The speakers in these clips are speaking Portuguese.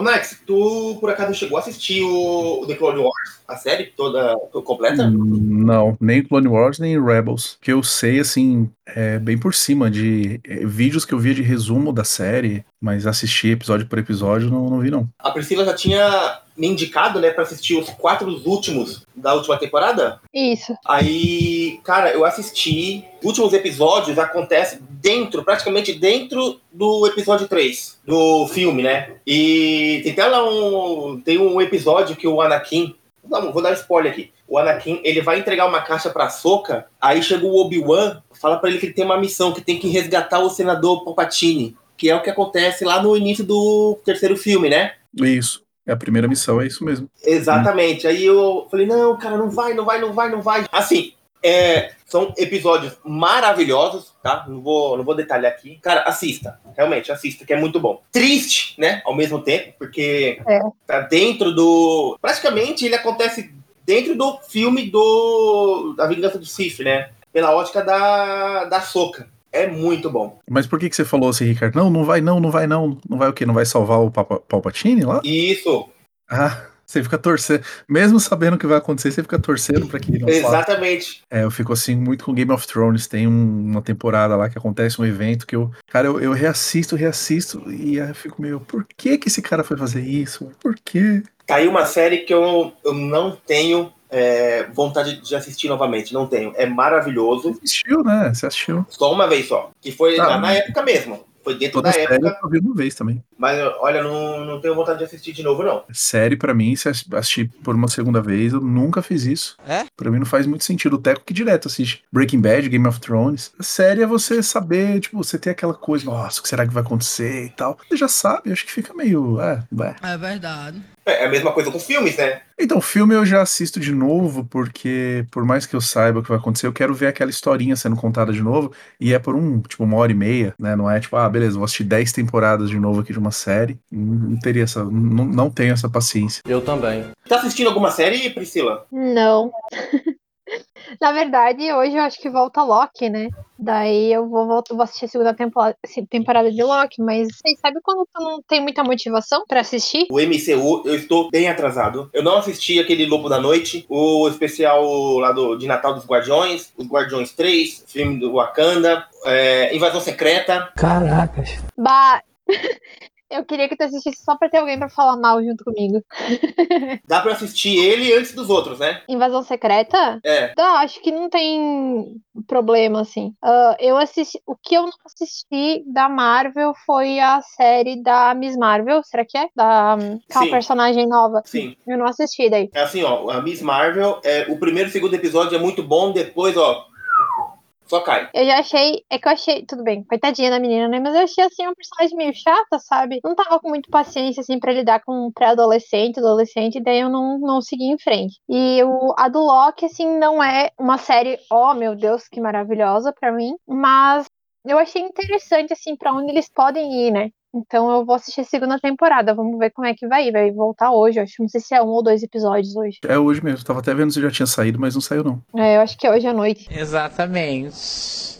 Ô, Max, tu por acaso chegou a assistir o The Clone Wars, a série toda, completa? Hum, Não, nem Clone Wars, nem Rebels. Que eu sei, assim, é bem por cima de é, vídeos que eu via de resumo da série, mas assistir episódio por episódio não, não vi, não. A Priscila já tinha me indicado, né, pra assistir os quatro últimos da última temporada. Isso. Aí, cara, eu assisti. Os últimos episódios acontecem dentro, praticamente dentro do episódio 3 do filme, né? E tem até lá um. Tem um episódio que o Anakin. Não, vou dar spoiler aqui. O Anakin, ele vai entregar uma caixa pra Soca, aí chega o Obi-Wan, fala pra ele que ele tem uma missão, que tem que resgatar o senador Palpatine, que é o que acontece lá no início do terceiro filme, né? Isso. É a primeira missão, é isso mesmo. Exatamente. Aí eu falei, não, cara, não vai, não vai, não vai, não vai. Assim, é, são episódios maravilhosos, tá? Não vou, não vou detalhar aqui. Cara, assista. Realmente, assista, que é muito bom. Triste, né? Ao mesmo tempo, porque É. tá dentro do. Praticamente ele acontece dentro do filme do. Da Vingança do Sith, né? Pela ótica da, da Soca. É muito bom. Mas por que, que você falou assim, Ricardo? Não, não vai não, não vai não. Não vai o quê? Não vai salvar o Papa- Palpatine lá? Isso, Ah, você fica torcendo. Mesmo sabendo o que vai acontecer, você fica torcendo pra que não exatamente. É, eu fico assim muito com Game of Thrones. Tem um- uma temporada lá que acontece um evento que eu. Cara, eu, eu reassisto, reassisto e aí eu fico meio. Por que que esse cara foi fazer isso? Por quê? Tá aí uma série que eu, eu não tenho é, vontade de assistir novamente. Não tenho. É maravilhoso. Assistiu, né? Você assistiu. Só uma vez só. Que foi Tá. na, na época mesmo. Foi dentro Toda da série época. eu vi uma vez também. Mas olha, não, não tenho vontade de assistir de novo, não. Série, pra mim, se ass- assistir por uma segunda vez, eu nunca fiz isso. É? Pra mim não faz muito sentido. O Teco que direto assiste Breaking Bad, Game of Thrones. A série é você saber, tipo, você ter aquela coisa, nossa, o que será que vai acontecer e tal. Você já sabe, acho que fica meio. É, ué. É verdade. É, é a mesma coisa com filmes, né? Então, o filme eu já assisto de novo, porque por mais que eu saiba o que vai acontecer, eu quero ver aquela historinha sendo contada de novo. E é por um, tipo, uma hora e meia, né? Não é tipo, ah, beleza, vou assistir 10 temporadas de novo aqui de uma série. Não, não teria essa. Não, não tenho essa paciência. Eu também. Tá assistindo alguma série, Priscila? Não. Na verdade, hoje eu acho que volta Loki, né? Daí eu vou, voltar, vou assistir a segunda temporada, temporada de Loki, mas vocês sabem quando tu não tem muita motivação pra assistir? O MCU, eu estou bem atrasado. Eu não assisti aquele Lobo da Noite, o especial lá do, de Natal dos Guardiões, os Guardiões 3, filme do Wakanda, é, Invasão Secreta. Caracas. Bah, eu queria que tu assistisse só pra ter alguém pra falar mal junto comigo. Dá pra assistir ele antes dos outros, né? Invasão Secreta? É. Tá, acho que não tem problema, assim. Ah, eu assisti. O que eu não assisti da Marvel foi a série da Miss Marvel, será que é? Da aquela Sim. personagem nova. Sim. Eu não assisti daí. É assim, ó, a Miss Marvel, é, o primeiro e segundo episódio é muito bom, depois, ó, só cai. Eu já achei. É que eu achei. Tudo bem, coitadinha da menina, né? Mas eu achei assim uma personagem meio chata, sabe? Não tava com muita paciência, assim, pra lidar com um pré-adolescente, adolescente, daí eu não, não segui em frente. E o, a do Loki, assim, não é uma série, oh meu Deus, que maravilhosa pra mim, mas eu achei interessante, assim, pra onde eles podem ir, né? Então eu vou assistir a segunda temporada, vamos ver como é que vai ir. Vai voltar hoje, eu acho. Não sei se é um ou dois episódios hoje. É hoje mesmo. Tava até vendo se já tinha saído, mas não saiu, não. É, eu acho que é hoje à noite. Exatamente.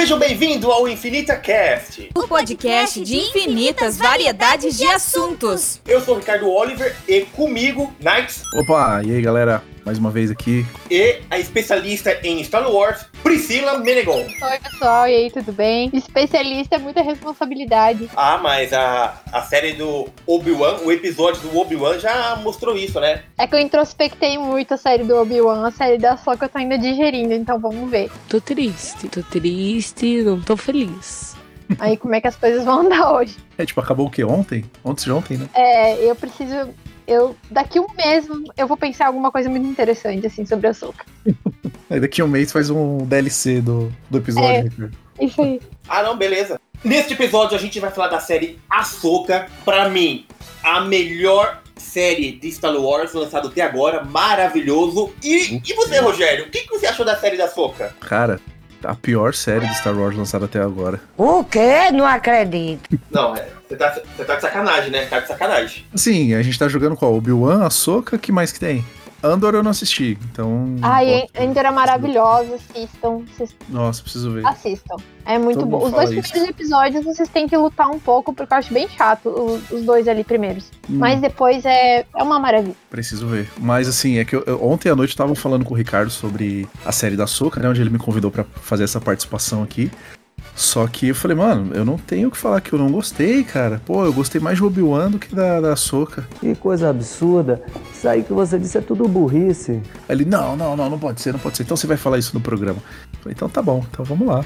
Sejam bem-vindos ao Infinita Cast. O podcast de infinitas variedades de assuntos. Eu sou o Ricardo Oliver e comigo, Knights Opa, e aí, galera? Mais uma vez aqui. e a especialista em Star Wars, Priscila Menegon. Oi, pessoal, e aí, tudo bem? Especialista é muita responsabilidade. Ah, mas a, a série do Obi-Wan, o episódio do Obi-Wan já mostrou isso, né? É que eu introspectei muito a série do Obi-Wan, a série da Soca eu tô ainda digerindo, então vamos ver. Tô triste, tô triste, não tô feliz. Aí como é que as coisas vão andar hoje. É, tipo, acabou o quê? Ontem? Ontem de ontem, né? É, eu preciso. Eu, daqui um mês eu vou pensar alguma coisa muito interessante, assim, sobre a Soca. Aí daqui a um mês faz um DLC do, do episódio, É. Isso aí. Ah, não, beleza. Neste episódio a gente vai falar da série Ahsoka. Pra mim, a melhor série de Star Wars lançada até agora. Maravilhoso. E, e você, Rogério? O que, que você achou da série da Ahsoka? Cara, a pior série de Star Wars lançada até agora. O quê? Não acredito. Não, é, você tá, você tá de sacanagem, né? Tá de sacanagem. Sim, a gente tá jogando qual? Obi-Wan, Ahsoka, que mais que tem? Andor eu não assisti, então. Ai, posso- Ender é maravilhosa, assistam. Vocês Nossa, preciso ver. assistam. É muito Todo bom. Os dois isso. primeiros episódios vocês têm que lutar um pouco, porque eu acho bem chato os, os dois ali primeiros. Hum. Mas depois é, é uma maravilha. Preciso ver. Mas assim, é que eu, eu- ontem à noite eu tava falando com o Ricardo sobre a série da Soca, né? Onde ele me convidou pra fazer essa participação aqui. Só que eu falei, mano, eu não tenho o que falar que eu não gostei, cara. Pô, eu gostei mais de Obi-Wan do que da, da Soca. Que coisa absurda. Isso aí que você disse é tudo burrice. Aí ele, não, não, não, não pode ser, não pode ser. Então você vai falar isso no programa. Eu falei, então tá bom, então vamos lá.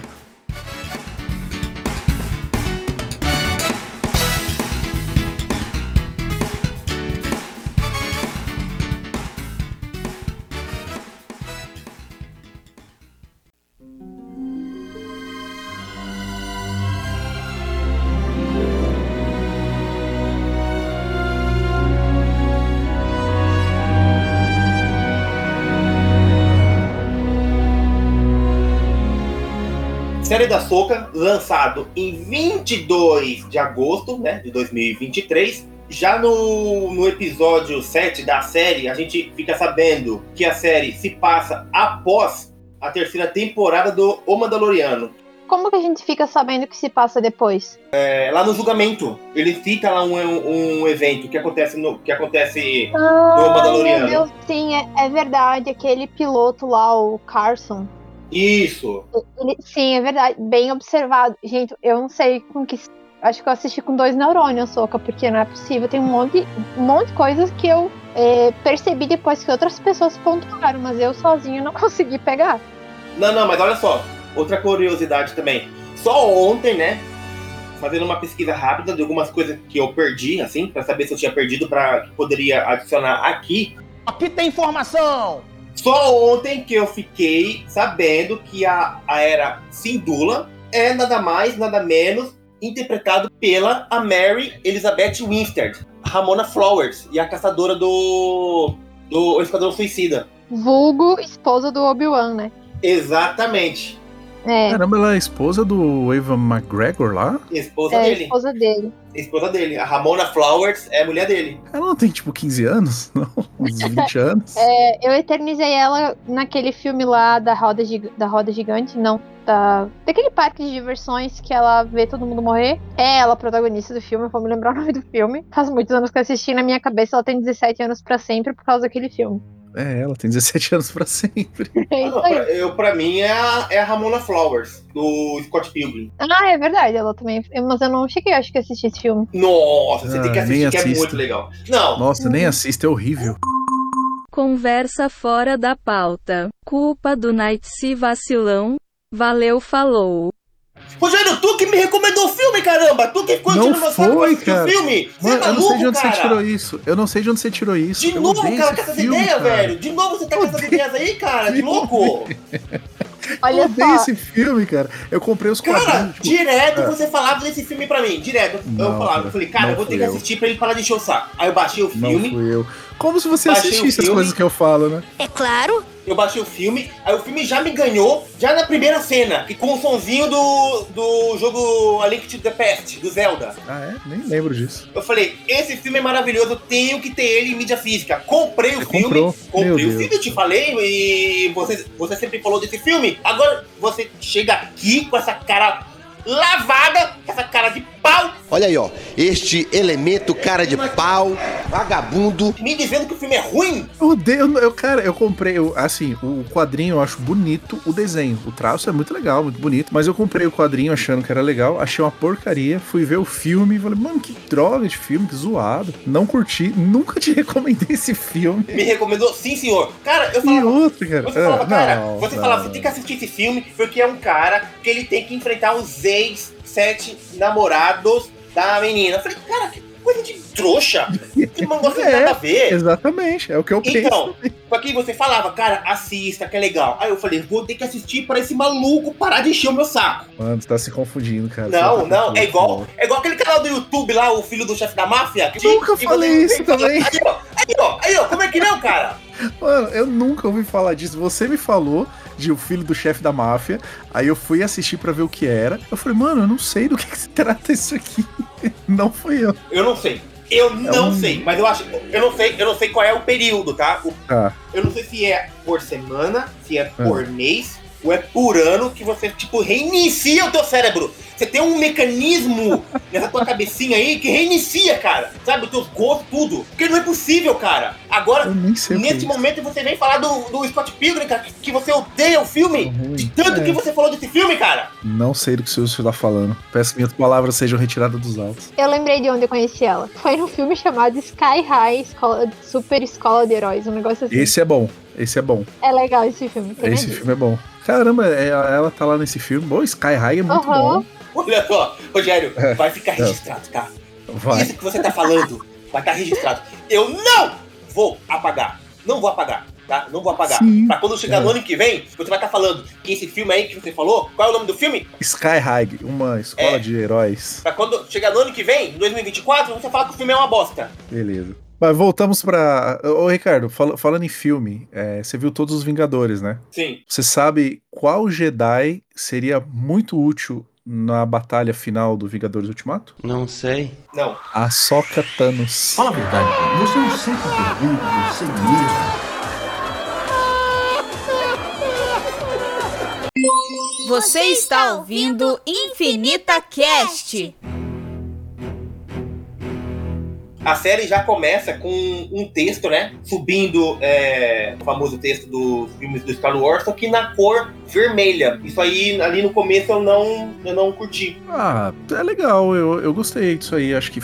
Da Soca, lançado em 22 de agosto né, de 2023. Já no, no episódio 7 da série, a gente fica sabendo que a série se passa após a terceira temporada do O Mandaloriano. Como que a gente fica sabendo que se passa depois? É, lá no julgamento, ele cita lá um, um evento que acontece no. Que acontece. Ah, Mandaloriano. meu Deus, sim, é, é verdade. Aquele piloto lá, o Carson. Isso. Ele- sim, é verdade. Bem observado. Gente, eu não sei com que. Acho que eu assisti com dois neurônios, Soca, porque não é possível. Tem um monte, um monte de coisas que eu é, percebi depois que outras pessoas pontuaram, mas eu sozinha não consegui pegar. Não, não, mas olha só. Outra curiosidade também. Só ontem, né? Fazendo uma pesquisa rápida de algumas coisas que eu perdi, assim, pra saber se eu tinha perdido, pra que poderia adicionar aqui. Aqui tem informação! Só ontem que eu fiquei sabendo que a, a era Sindula é nada mais, nada menos interpretado pela a Mary Elizabeth Winstead, Ramona Flowers e a caçadora do do Esquadrão Suicida. Vulgo esposa do Obi-Wan, né? Exatamente. É, Caramba, ela é esposa do Evan McGregor lá? Esposa é a dele. esposa dele. Esposa dele. A Ramona Flowers é a mulher dele. Ela não tem tipo 15 anos? Não, uns 20 anos? É, eu eternizei ela naquele filme lá da Roda, da Roda Gigante, não. Da, daquele parque de diversões que ela vê todo mundo morrer. É ela a protagonista do filme, vou me lembrar o nome do filme. Faz muitos anos que eu assisti, na minha cabeça ela tem 17 anos pra sempre por causa daquele filme. É, ela tem 17 anos pra sempre. É Ah, não, pra, eu, pra mim é a, é a Ramona Flowers, do Scott Pilgrim. Ah, é verdade, ela também. Mas eu não cheguei, acho que a assistir esse filme. Nossa, você Ah, tem que nem assistir, que é muito legal. Não, Nossa, nem assista, é horrível. Conversa fora da pauta. Culpa do Night vacilão. Valeu, falou. Rogério, tu que me recomendou o filme, caramba! Tu que ficou Não foi, cara. filme! Você Mano, é eu não sei de maluco, onde cara! você tirou isso. Eu não sei de onde você tirou isso. De eu novo, cara, com essas ideias, cara. velho! De novo você tá com essas ideias aí, cara! De louco! Eu Olha odeio só, esse filme, cara. Eu comprei os Cara, quadrinhos. tipo, direto é. você falava desse filme pra mim, direto. Não, eu falava, cara, eu falei, cara, não eu vou ter fui que eu. assistir pra ele parar de encher o saco. Aí eu baixei o Não filme, fui eu. Como se você Baixei assistisse as coisas que eu falo, né? É claro. eu baixei o filme, aí o filme já me ganhou, já na primeira cena, e com o sonzinho do, do jogo A Link to the Past, do Zelda. Ah, é? Nem lembro disso. Eu falei, esse filme é maravilhoso, eu tenho que ter ele em mídia física. Comprei o Você filme, comprou? comprei Meu o Deus. filme, eu te falei, e você, você sempre falou desse filme. Agora você chega aqui com essa cara lavada, com essa cara de pau, Olha aí, ó. Este elemento cara de pau, vagabundo. me dizendo que o filme é ruim. Eu odeio, eu, cara, eu comprei, eu, assim, o quadrinho eu acho bonito, o desenho, o traço é muito legal, muito bonito, mas eu comprei o quadrinho achando que era legal, achei uma porcaria, fui ver o filme e falei, mano, que droga de filme, que zoado. Não curti, nunca te recomendei esse filme. Me recomendou, sim senhor. Cara, eu E falava, outro, cara. Você falava, Ah, cara, não, você não, falava, você tem que assistir esse filme porque é um cara que ele tem que enfrentar os ex-sete namorados da menina. Eu falei, cara, que coisa de trouxa. Que negócio É, nada a ver. Exatamente, é o que eu penso. Então, só que você falava, cara, assista, que é legal. Aí eu falei, vou ter que assistir para esse maluco parar de encher o meu saco. Mano, você tá se confundindo, cara. Não, tá não, é igual, é igual aquele canal do YouTube lá, o filho do chefe da máfia. que- Nunca que falei você- isso também. Aí, ó, aí, ó, aí, ó, como é que não, cara? Mano, eu nunca ouvi falar disso. Você me falou de o filho do chefe da máfia. Aí eu fui assistir pra ver o que era. Eu falei, mano, eu não sei do que, que se trata isso aqui. Não fui eu. Eu não sei. Eu não um- sei, mas eu acho. Eu não sei, eu não sei qual é o período, tá? O- Tá. eu não sei se é por semana, se é Ah. por mês, ou é por ano que você, tipo, reinicia o teu cérebro. Você tem um mecanismo nessa tua cabecinha aí que reinicia, cara. Sabe, os teus gostos, tudo. Porque não é possível, cara. Agora, é nesse momento, você vem falar do, do Scott Pilgrim, cara, que, que você odeia o filme. De tanto É. que você falou desse filme, cara. Não sei do que o senhor está falando. Peço que minhas palavras sejam retiradas dos autos. Eu lembrei de onde eu conheci ela. Foi num filme chamado Sky High, escola, Super Escola de Heróis, um negócio assim. Esse é bom. Esse é bom. É legal esse filme. Esse filme é bom. Caramba, é- ela tá lá nesse filme. Bom, Sky High é muito Aham. bom. Olha só, Rogério, É. vai ficar registrado, tá? Vai. Isso que você tá falando vai estar registrado. Eu não vou apagar. Não vou apagar, tá? Não vou apagar. Sim. Pra quando chegar É. no ano que vem, você vai estar falando que esse filme aí que você falou, qual é o nome do filme? Sky High, uma escola É. de heróis. Pra quando chegar no ano que vem, em 2024, você fala que o filme é uma bosta. Beleza. Mas voltamos pra. Ô, Ricardo, fala- falando em filme, é, você viu todos os Vingadores, né? Sim. Você sabe qual Jedi seria muito útil na batalha final do Vingadores Ultimato? Não sei. Não. A Soca Thanos. Fala a verdade, você não sempre pergunta, você mesmo. Você está ouvindo Infinita Cast. A série já começa com um texto, né? Subindo é, o famoso texto dos filmes do Star Wars, só que na cor vermelha. Isso aí, ali no começo, eu não, eu não curti. Ah, é legal, eu, eu gostei disso aí. Acho que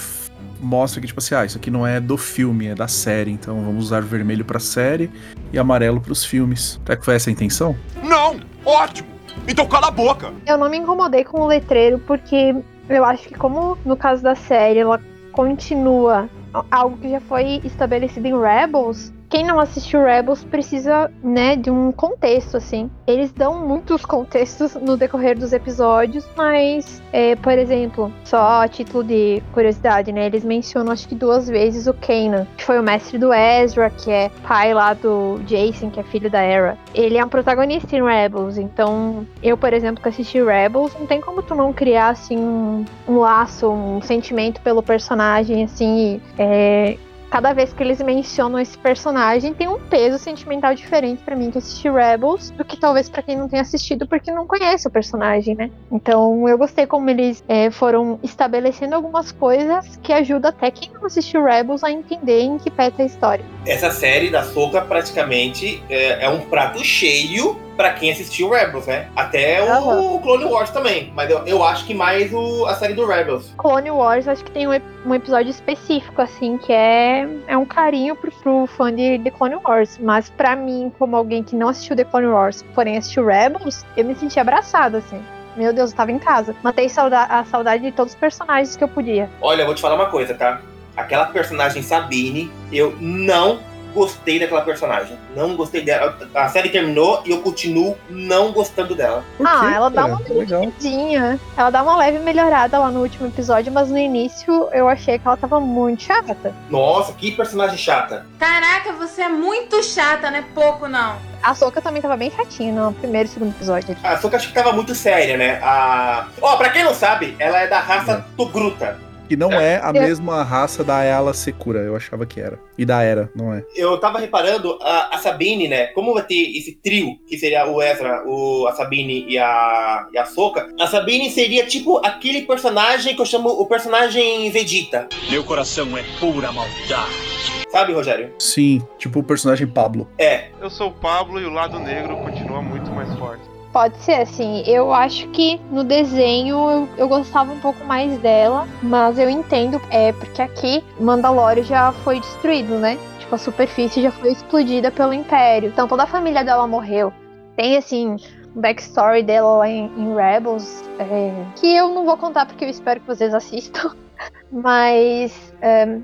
mostra que, tipo assim, ah, isso aqui não é do filme, é da série. Então vamos usar vermelho pra série e amarelo pros filmes. Será que foi essa a intenção? Não! Ótimo! Então cala a boca! Eu não me incomodei com o letreiro porque eu acho que como no caso da série ela continua algo que já foi estabelecido em Rebels, quem não assistiu Rebels precisa, né, de um contexto assim. Eles dão muitos contextos no decorrer dos episódios, mas, é, por exemplo, só a título de curiosidade, né, eles mencionam acho que duas vezes o Kanan, que foi o mestre do Ezra, que é pai lá do Jason, que é filho da Hera. Ele é um protagonista em Rebels, então eu, por exemplo, que assisti Rebels, não tem como tu não criar assim um, um laço, um sentimento pelo personagem, assim, e, é, cada vez que eles mencionam esse personagem tem um peso sentimental diferente pra mim que assisti Rebels do que talvez pra quem não tenha assistido porque não conhece o personagem, né? Então eu gostei como eles é, foram estabelecendo algumas coisas que ajudam até quem não assistiu Rebels a entender em que pé tá a história. Essa série da Soca praticamente é, é um prato cheio pra quem assistiu Rebels, né? Até o, o Clone Wars também. Mas eu, eu acho que mais o, a série do Rebels. Clone Wars, acho que tem um, um episódio específico, assim, que é, é um carinho pro, pro fã de, de Clone Wars. Mas pra mim, como alguém que não assistiu The Clone Wars, porém assistiu Rebels, eu me senti abraçada, assim. Meu Deus, eu tava em casa. Matei a saudade de todos os personagens que eu podia. Olha, eu vou te falar uma coisa, tá? Aquela personagem Sabine, eu não gostei daquela personagem. Não gostei dela. A série terminou e eu continuo não gostando dela. Por Ah, quê, ela dá cara? uma Legal. Tadinha. Ela dá uma leve melhorada lá no último episódio, mas no início eu achei que ela tava muito chata. Nossa, que personagem chata. Caraca, você é muito chata, né? Pouco não. A Soca também tava bem chatinha no primeiro e segundo episódio. A Soka acho que tava muito séria, né? A... Ó, pra quem não sabe, ela é da raça Togruta. Que não é a Eu- mesma raça da Ayala Secura, eu achava que era. E da Era, não é. Eu tava reparando, a, a Sabine, né? Como vai ter esse trio, que seria o Ezra, o, a Sabine e a, e a Soka, a Sabine seria tipo aquele personagem que eu chamo o personagem Vegeta. Meu coração é pura maldade. Sabe, Rogério? Sim, tipo o personagem Pablo. É. Eu sou o Pablo e o lado negro continua muito mais forte. Pode ser, assim. Eu acho que no desenho eu, eu gostava um pouco mais dela, mas eu entendo, é porque aqui Mandalore já foi destruído, né? Tipo, a superfície já foi explodida pelo Império. Então toda a família dela morreu. Tem, assim, um backstory dela lá em, em Rebels, é, que eu não vou contar porque eu espero que vocês assistam. Mas é,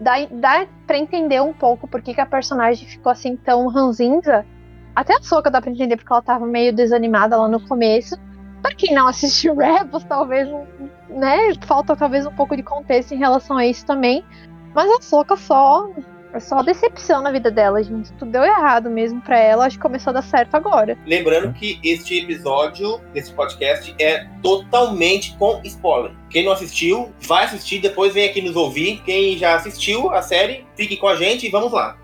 dá, dá pra entender um pouco por que, que a personagem ficou assim tão ranzinza. Até a Soca dá pra entender porque ela tava meio desanimada lá no começo. Pra quem não assistiu Rebels, talvez, né, falta talvez um pouco de contexto em relação a isso também. Mas a Soca só só decepção na vida dela, gente. Tudo deu errado mesmo pra ela. Acho que começou a dar certo agora. Lembrando que este episódio desse podcast é totalmente com spoiler. Quem não assistiu, vai assistir, depois vem aqui nos ouvir. Quem já assistiu a série, fique com a gente e vamos lá.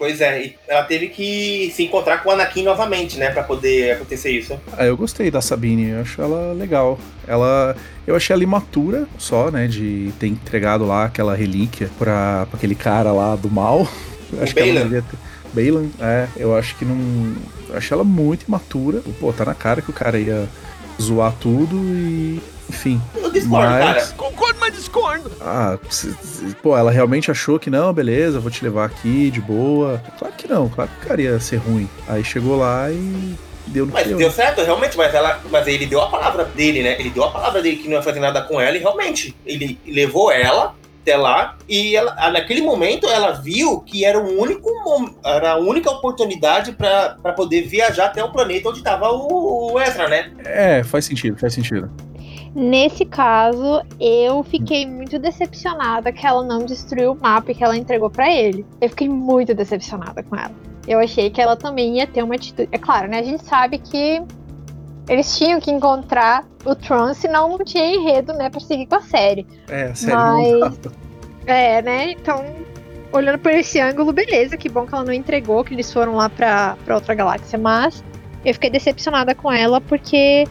Pois é, e ela teve que se encontrar com o Anakin novamente, né, Pra poder acontecer isso. Ah, eu gostei da Sabine, eu acho ela legal. Ela. Eu achei ela imatura só, né? De ter entregado lá aquela relíquia pra, pra aquele cara lá do mal. Eu acho que ela Bailan. ter. Bailan, é, eu acho que não. Eu achei ela muito imatura. Pô, tá na cara que o cara ia zoar tudo e. Enfim. Eu discordo, cara. Concordo, mas discordo. Ah, pô, ela realmente achou que não, beleza, vou te levar aqui de boa. Claro que não, claro que o cara ia ser ruim. Aí chegou lá e deu no Mas deu. deu certo, realmente, mas ela. Mas ele deu a palavra dele, né? Ele deu a palavra dele que não ia fazer nada com ela e realmente. Ele levou ela até lá e ela, ah, naquele momento ela viu que era o único era a única oportunidade pra pra poder viajar até o planeta onde tava o, o Ezra, né? É, faz sentido, faz sentido. Nesse caso, eu fiquei muito decepcionada que ela não destruiu o mapa que ela entregou pra ele. Eu fiquei muito decepcionada com ela. Eu achei que ela também ia ter uma atitude. É claro, né? A gente sabe que eles tinham que encontrar o Tron, senão não tinha enredo, né, pra seguir com a série. É, a série não Mas- dá. É, né? Então, olhando por esse ângulo, beleza, que bom que ela não entregou, que eles foram lá pra, pra outra galáxia, mas eu fiquei decepcionada com ela porque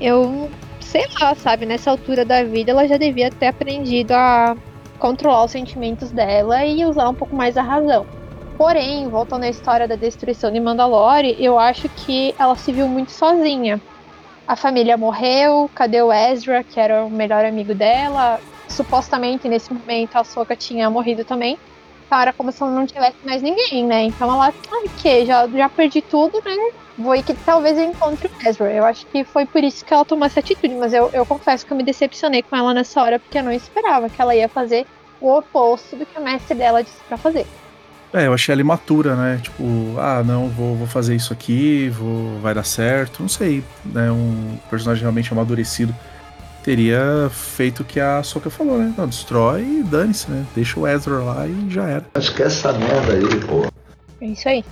eu, sei lá, sabe, nessa altura da vida ela já devia ter aprendido a controlar os sentimentos dela e usar um pouco mais a razão. Porém, voltando à história da destruição de Mandalore, eu acho que ela se viu muito sozinha. A família morreu, cadê o Ezra, que era o melhor amigo dela? supostamente nesse momento a Soka tinha morrido também. Então era como se ela não tivesse mais ninguém, né? Então ela, ah, que já, já perdi tudo, né? Vou ir que talvez eu encontre o Ezra. Eu acho que foi por isso que ela tomou essa atitude, mas eu, eu confesso que eu me decepcionei com ela nessa hora, porque eu não esperava que ela ia fazer o oposto do que o mestre dela disse pra fazer. É, eu achei ela imatura, né? Tipo, ah, não, vou, vou fazer isso aqui, vou, vai dar certo. Não sei, né? Um personagem realmente amadurecido teria feito o que a Soka falou, né? Não, destrói e dane-se, né? Deixa o Ezra lá e já era. Acho que essa merda aí, pô. É isso aí.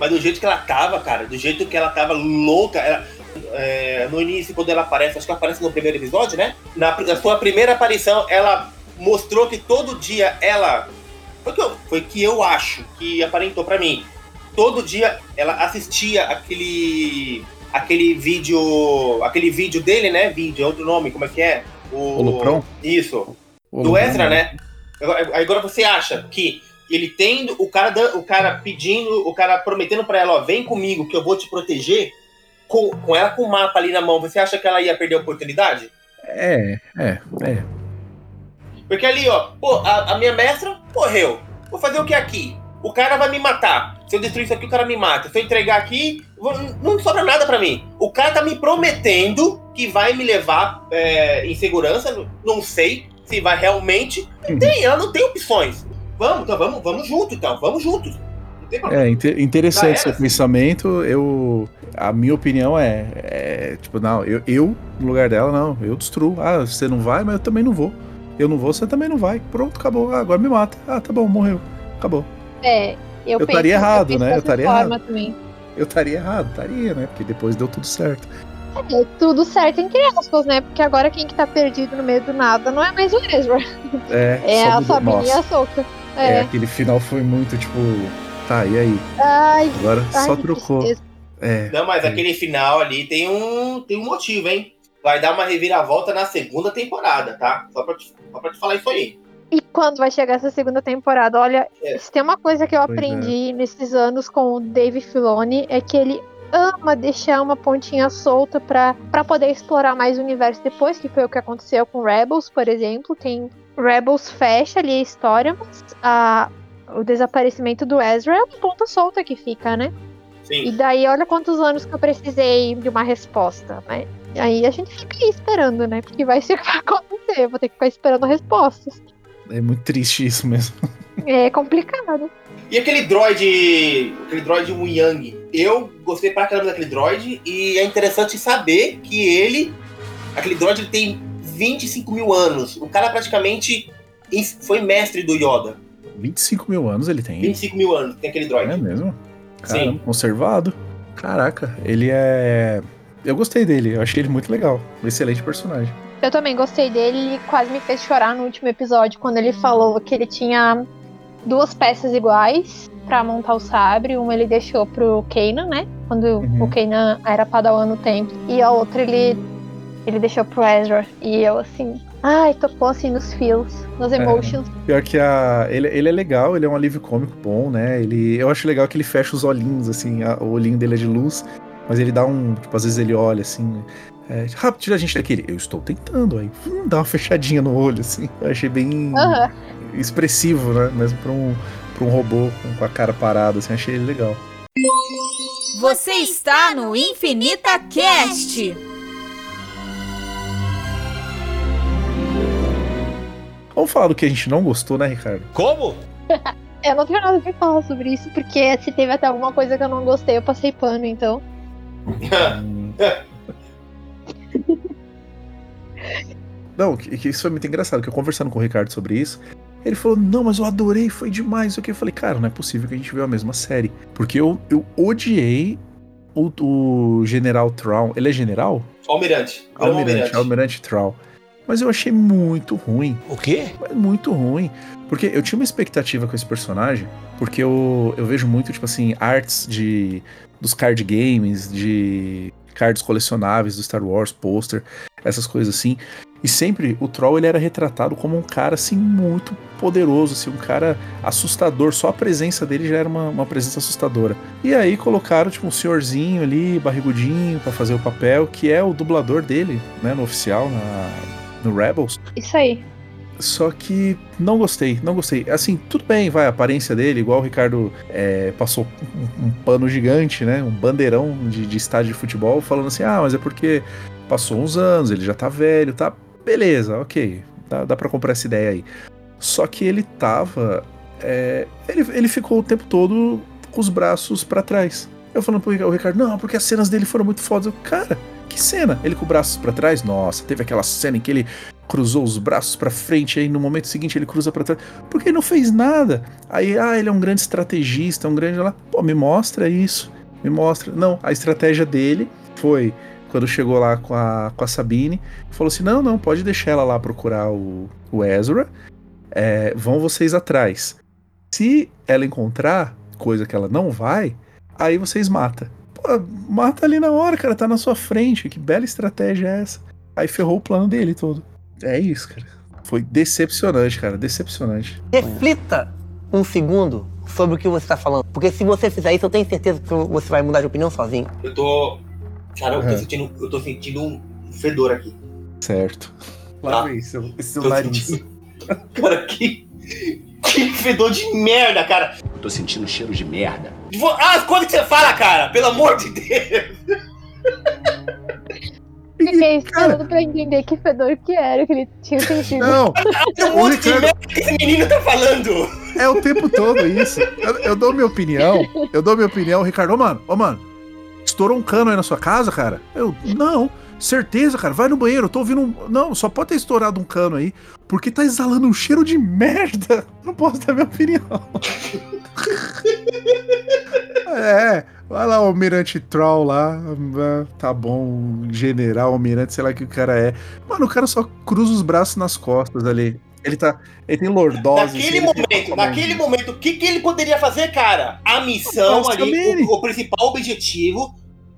Mas do jeito que ela tava, cara, do jeito que ela tava louca, ela- é, no início, quando ela aparece, acho que ela aparece no primeiro episódio, né? Na, na sua primeira aparição, ela mostrou que todo dia ela. Foi que eu, foi que eu acho que aparentou pra mim. Todo dia ela assistia aquele. aquele vídeo. aquele vídeo dele, né? Vídeo, é outro nome, como é que é? O Holocron? Isso. O do Ezra, né? Agora agora você acha que ele tendo o cara, o cara pedindo, o cara prometendo pra ela, ó, vem comigo que eu vou te proteger, com, com ela com o mapa ali na mão, você acha que ela ia perder a oportunidade? É, é, é. Porque ali, ó, pô, a, a minha mestra morreu. Vou fazer o que aqui? O cara vai me matar. Se eu destruir isso aqui, o cara me mata. Se eu entregar aqui, vou- não sobra nada pra mim. O cara tá me prometendo que vai me levar é, em segurança. não- Não sei se vai realmente. Não tem, ela não tem opções. Vamos, então vamos, vamos junto, então. Vamos juntos. Não tem problema. É inte- interessante seu pensamento. Eu, a minha opinião é, é, tipo, não, eu, eu no lugar dela não, eu destruo. Ah, você não vai, mas eu também não vou. Eu não vou, você também não vai. Pronto, acabou. Ah, agora me mata. Ah, tá bom, morreu. Acabou. É, eu, Eu estaria errado, penso né? Eu estaria errado. Também. Eu estaria errado, estaria, né? Porque depois deu tudo certo. É, tudo certo entre aspas, né? Porque agora quem que tá perdido no meio do nada não é mais o Ezra. É, É a mudou- Sabine e a Nossa, Soka. É. É. aquele final foi muito tipo, tá, e aí? Ai, Agora ai, só trocou. É. Não, mas aquele final ali tem um, tem um motivo, hein? Vai dar uma reviravolta na segunda temporada, tá? Só pra te, só pra te falar isso aí. E quando vai chegar essa segunda temporada? Olha, É. se tem uma coisa que eu Pois aprendi nesses anos com o Dave Filoni é que ele ama deixar uma pontinha solta pra, pra poder explorar mais o universo depois, que foi o que aconteceu com Rebels, por exemplo. Tem Rebels fecha ali a história, mas a, o desaparecimento do Ezra é uma ponta solta que fica, né? E Sim. daí, olha quantos anos que eu precisei de uma resposta. Né? Aí a gente fica aí esperando, né? Porque vai ser o que vai acontecer. Eu vou ter que ficar esperando respostas. É muito triste isso mesmo. É complicado. E aquele droid. Aquele droid Wu Yang. Eu gostei pra caramba daquele droid. E é interessante saber que ele. Aquele droid ele tem 25 mil anos. O cara praticamente foi mestre do Yoda. 25 mil anos ele tem? 25 mil anos, tem aquele droid. É mesmo? Sim. conservado. Caraca, ele é. Eu gostei dele, eu achei ele muito legal. Um excelente personagem. Eu também gostei dele, ele quase me fez chorar no último episódio, quando ele falou que ele tinha duas peças iguais para montar o sabre. Uma ele deixou pro Kanan, né? Quando uhum. o Kanan era padawan no templo. E a outra ele, ele deixou pro Ezra. E eu, assim, Ai, tocou assim nos fios, nos emotions. É, pior que a, ele, ele é legal, ele é um alívio cômico bom, né? Ele, eu acho legal que ele fecha os olhinhos, assim, a, o olhinho dele é de luz, mas ele dá um. Tipo, às vezes ele olha assim. É, rápido, tira a gente daqui. Ele, eu estou tentando, aí hum, dá uma fechadinha no olho, assim. Eu achei bem uhum. expressivo, né? Mesmo pra um, pra um robô com a cara parada, assim, achei ele legal. Você está no Infinita Cast. Vamos falar do que a gente não gostou, né, Ricardo? Como? eu não tenho nada pra falar sobre isso, porque se teve até alguma coisa que eu não gostei, eu passei pano, então. não, que, isso foi muito engraçado, que eu conversando com o Ricardo sobre isso, ele falou, não, mas eu adorei, foi demais. O que eu falei, cara, não é possível que a gente viu a mesma série. Porque eu, eu odiei o, o General Traum. Ele é general? Almirante. Almirante, Almirante, Almirante Traum. Mas eu achei muito ruim. O quê? Muito ruim. Porque eu tinha uma expectativa com esse personagem, porque eu, eu vejo muito, tipo assim, artes de dos card games, de cards colecionáveis do Star Wars, pôster, essas coisas assim. E sempre o Troll ele era retratado como um cara assim muito poderoso, assim, um cara assustador. Só a presença dele já era uma, uma presença assustadora. E aí colocaram tipo um senhorzinho ali, barrigudinho, para fazer o papel, que é o dublador dele, né, no oficial, na, no Rebels. Isso aí. Só que não gostei, não gostei. Assim, tudo bem, vai, a aparência dele, igual o Ricardo é, passou um, um, pano gigante, né? Um bandeirão de, de estádio de futebol, falando assim: ah, mas é porque passou uns anos, ele já tá velho, tá? Beleza, ok. Dá, dá pra comprar essa ideia aí. Só que ele tava. É, ele, ele ficou o tempo todo com os braços para trás. Eu falando pro Ricardo, não, porque as cenas dele foram muito fodas. Eu, cara, que cena? Ele com os braços para trás? Nossa, teve aquela cena em que ele cruzou os braços para frente, aí no momento seguinte ele cruza para trás. Porque ele não fez nada. Aí, ah, ele é um grande estrategista, um grande lá. Pô, me mostra isso. Me mostra. Não, a estratégia dele foi quando chegou lá com a, com a Sabine, falou assim: não, não, pode deixar ela lá procurar o, o Ezra. É, vão vocês atrás. Se ela encontrar coisa que ela não vai, aí vocês matam. Pô, mata ali na hora, cara, tá na sua frente. Que bela estratégia é essa? Aí ferrou o plano dele todo. É isso, cara. Foi decepcionante, cara, decepcionante. Reflita um segundo sobre o que você tá falando. Porque se você fizer isso, eu tenho certeza que você vai mudar de opinião sozinho. Eu tô. Cara, eu tô, é. sentindo, eu tô sentindo um fedor aqui. Certo. Lá tá. isso, esse seu nariz. Sentindo... Cara, que. Que fedor de merda, cara. Eu tô sentindo cheiro de merda. Ah, quando que você fala, cara? Pelo amor de Deus. Fiquei esperando pra entender que fedor que era, que ele tinha sentido. Não, é um monte de merda que esse menino tá falando. É o tempo todo isso. Eu, eu dou minha opinião, eu dou minha opinião, Ricardo, ô mano, ô mano, estourou um cano aí na sua casa, cara? Eu, não. Certeza, cara, vai no banheiro, eu tô ouvindo um. Não, só pode ter estourado um cano aí, porque tá exalando um cheiro de merda. Não posso dar minha opinião. É, vai lá o Almirante Troll lá, tá bom, general, almirante, sei lá que o cara é. Mano, o cara só cruza os braços nas costas ali. Ele tá. Ele tem lordose. Naquele momento, naquele momento, o que, que ele poderia fazer, cara? A missão ali, o, o principal objetivo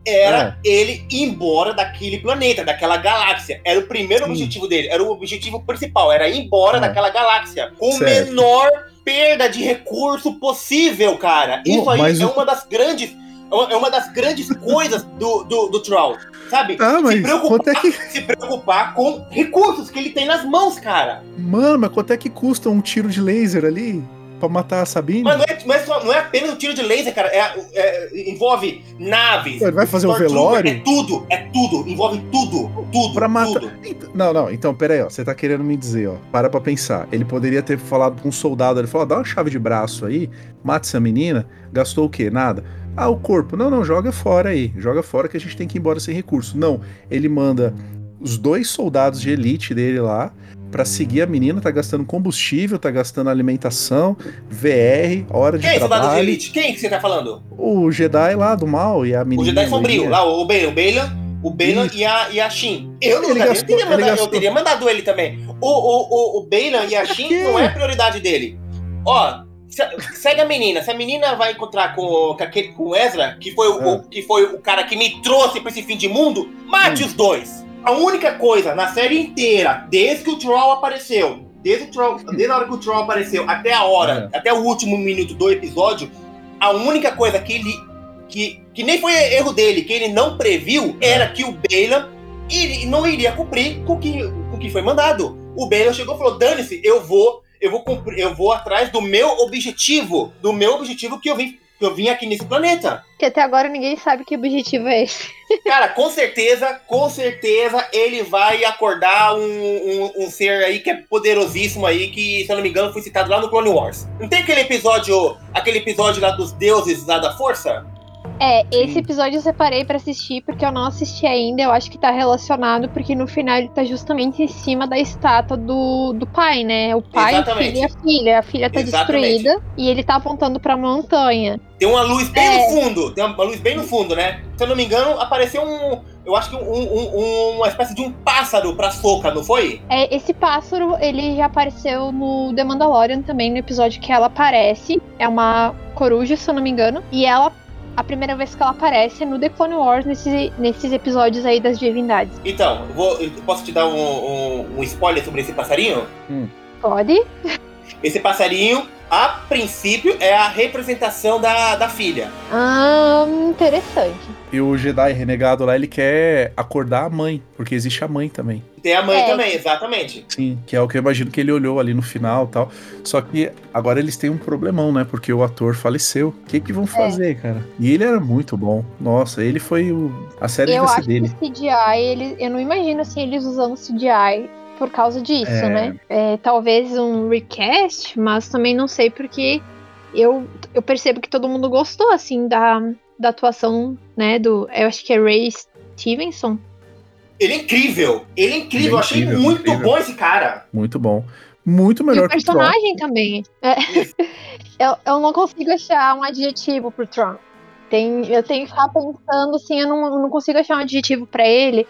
era é. ele ir embora daquele planeta, daquela galáxia. Era o primeiro Sim. objetivo dele, era o objetivo principal, era ir embora é. daquela galáxia. Com certo. menor perda de recurso possível, cara. Isso aí é uma das grandes. É uma das grandes coisas do, do, do Troll, sabe? Ah, mas se, preocupar, é que... se preocupar com recursos que ele tem nas mãos, cara. Mano, mas quanto é que custa um tiro de laser ali? Pra matar a Sabine. Mas não é, não é, só, não é apenas um tiro de laser, cara. É, é, envolve naves. Ele vai fazer o velório? É tudo, é tudo. Envolve tudo. Tudo. Pra matar. Tudo. Não, não. Então, pera aí, ó. Você tá querendo me dizer, ó. Para pra pensar. Ele poderia ter falado com um soldado. Ele falou: dá uma chave de braço aí, mata essa menina. Gastou o quê? Nada. Ah, o corpo. Não, não, joga fora aí. Joga fora que a gente tem que ir embora sem recurso. Não. Ele manda os dois soldados de elite dele lá pra seguir a menina, tá gastando combustível, tá gastando alimentação, VR, hora de Quem é soldado de trabalho. elite? Quem que você tá falando? O Jedi lá do mal e a menina. O Jedi Sombrio, lá, o Bailan, o Bailan, o Bailan e a, e a Shin. Eu não mandaria, gastou- eu, teria mandado, eu teria mandado ele também. O, o, o, o e a Shin não é prioridade dele. Ó, se- segue a menina. Se a menina vai encontrar com, com, aquele, com Ezra, que foi o, o- que foi o cara que me trouxe pra esse fim de mundo, mate Hum. os dois. A única coisa na série inteira, desde que o Troll apareceu, desde, o Troll, desde a hora que o Troll apareceu até a hora, É. até o último minuto do episódio, a única coisa que ele. que, que nem foi erro dele, que ele não previu, É. era que o Bailan iri- não iria cumprir com o que, com o que foi mandado. O Bailan chegou e falou: dane-se, eu vou, eu vou cumprir, eu vou atrás do meu objetivo. Do meu objetivo que eu vim, que eu vim aqui nesse planeta. Que até agora ninguém sabe que objetivo é esse. Cara, com certeza, com certeza ele vai acordar um, um, um ser aí que é poderosíssimo aí, que, se eu não me engano, foi citado lá no Clone Wars. Não tem aquele episódio, aquele episódio lá dos deuses lá da força? É, esse episódio eu separei pra assistir porque eu não assisti ainda. Eu acho que tá relacionado porque no final ele tá justamente em cima da estátua do, do pai, né? O pai, Exatamente. filho e a filha. A filha tá Exatamente. destruída e ele tá apontando pra montanha. Tem uma luz bem É. no fundo, tem uma luz bem no fundo, né? Se eu não me engano, apareceu um, eu acho que um, um- um- uma espécie de um pássaro pra soca, não foi? É, esse pássaro, ele já apareceu no The Mandalorian também, no episódio que ela aparece. É uma coruja, se eu não me engano. E ela, a primeira vez que ela aparece é no The Clone Wars, nesses, nesses episódios aí das divindades. Então, vou, posso te dar um, um- um spoiler sobre esse passarinho? Pode? Esse passarinho, a princípio, é a representação da, da filha. Ah, interessante. E o Jedi renegado lá, ele quer acordar a mãe, porque existe a mãe também. Tem a mãe É. também, exatamente. Sim, que é o que eu imagino que ele olhou ali no final e tal. Só que agora eles têm um problemão, né? Porque o ator faleceu. O que que vão fazer, cara? E ele era muito bom. Nossa, ele foi o... a série Eu acho dele. que CGI, ele, eu não imagino assim eles usando CGI por causa disso, É. né? É, talvez um recast, mas também não sei porque eu, eu percebo que todo mundo gostou assim da, da atuação, né? Do, eu acho que é Ray Stevenson. Ele é incrível. Ele é incrível. Ele é eu achei incrível, muito incrível. bom esse cara. Muito bom. Muito E melhor o que o Tron. personagem também. É. eu, eu não consigo achar um adjetivo pro Tron. Tem, eu tenho que ficar pensando assim, eu não, eu não consigo achar um adjetivo pra ele,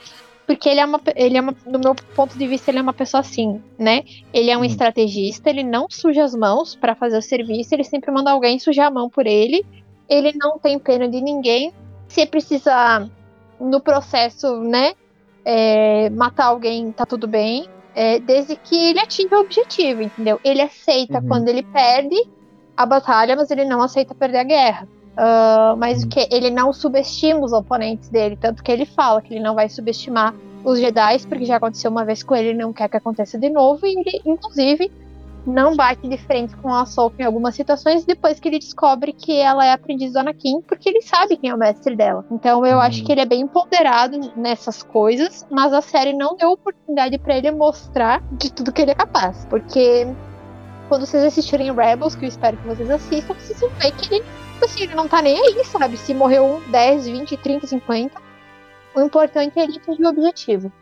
porque ele é uma, ele é uma, do meu ponto de vista, ele é uma pessoa assim, né? Ele é um Hum. estrategista, ele não suja as mãos pra fazer o serviço, ele sempre manda alguém sujar a mão por ele. Ele não tem pena de ninguém. Se precisar no processo, né, é, matar alguém, tá tudo bem. É, desde que ele atinja o objetivo, entendeu? Ele aceita Uhum. quando ele perde a batalha, mas ele não aceita perder a guerra. Ah, mas o que ele não subestima os oponentes dele, tanto que ele fala que ele não vai subestimar os Jedi, porque já aconteceu uma vez com ele, ele não quer que aconteça de novo, e ele, inclusive, não bate de frente com a Ahsoka em algumas situações, depois que ele descobre que ela é aprendiz do Anakin, porque ele sabe quem é o mestre dela. Então eu acho Uhum. que ele é bem empoderado nessas coisas, mas a série não deu oportunidade pra ele mostrar de tudo que ele é capaz, porque quando vocês assistirem Rebels, que eu espero que vocês assistam, vocês vão ver que ele, tipo assim, ele não tá nem aí, sabe? Se morreu um, 10, 20, 30, 50. O importante é ele atingir o objetivo.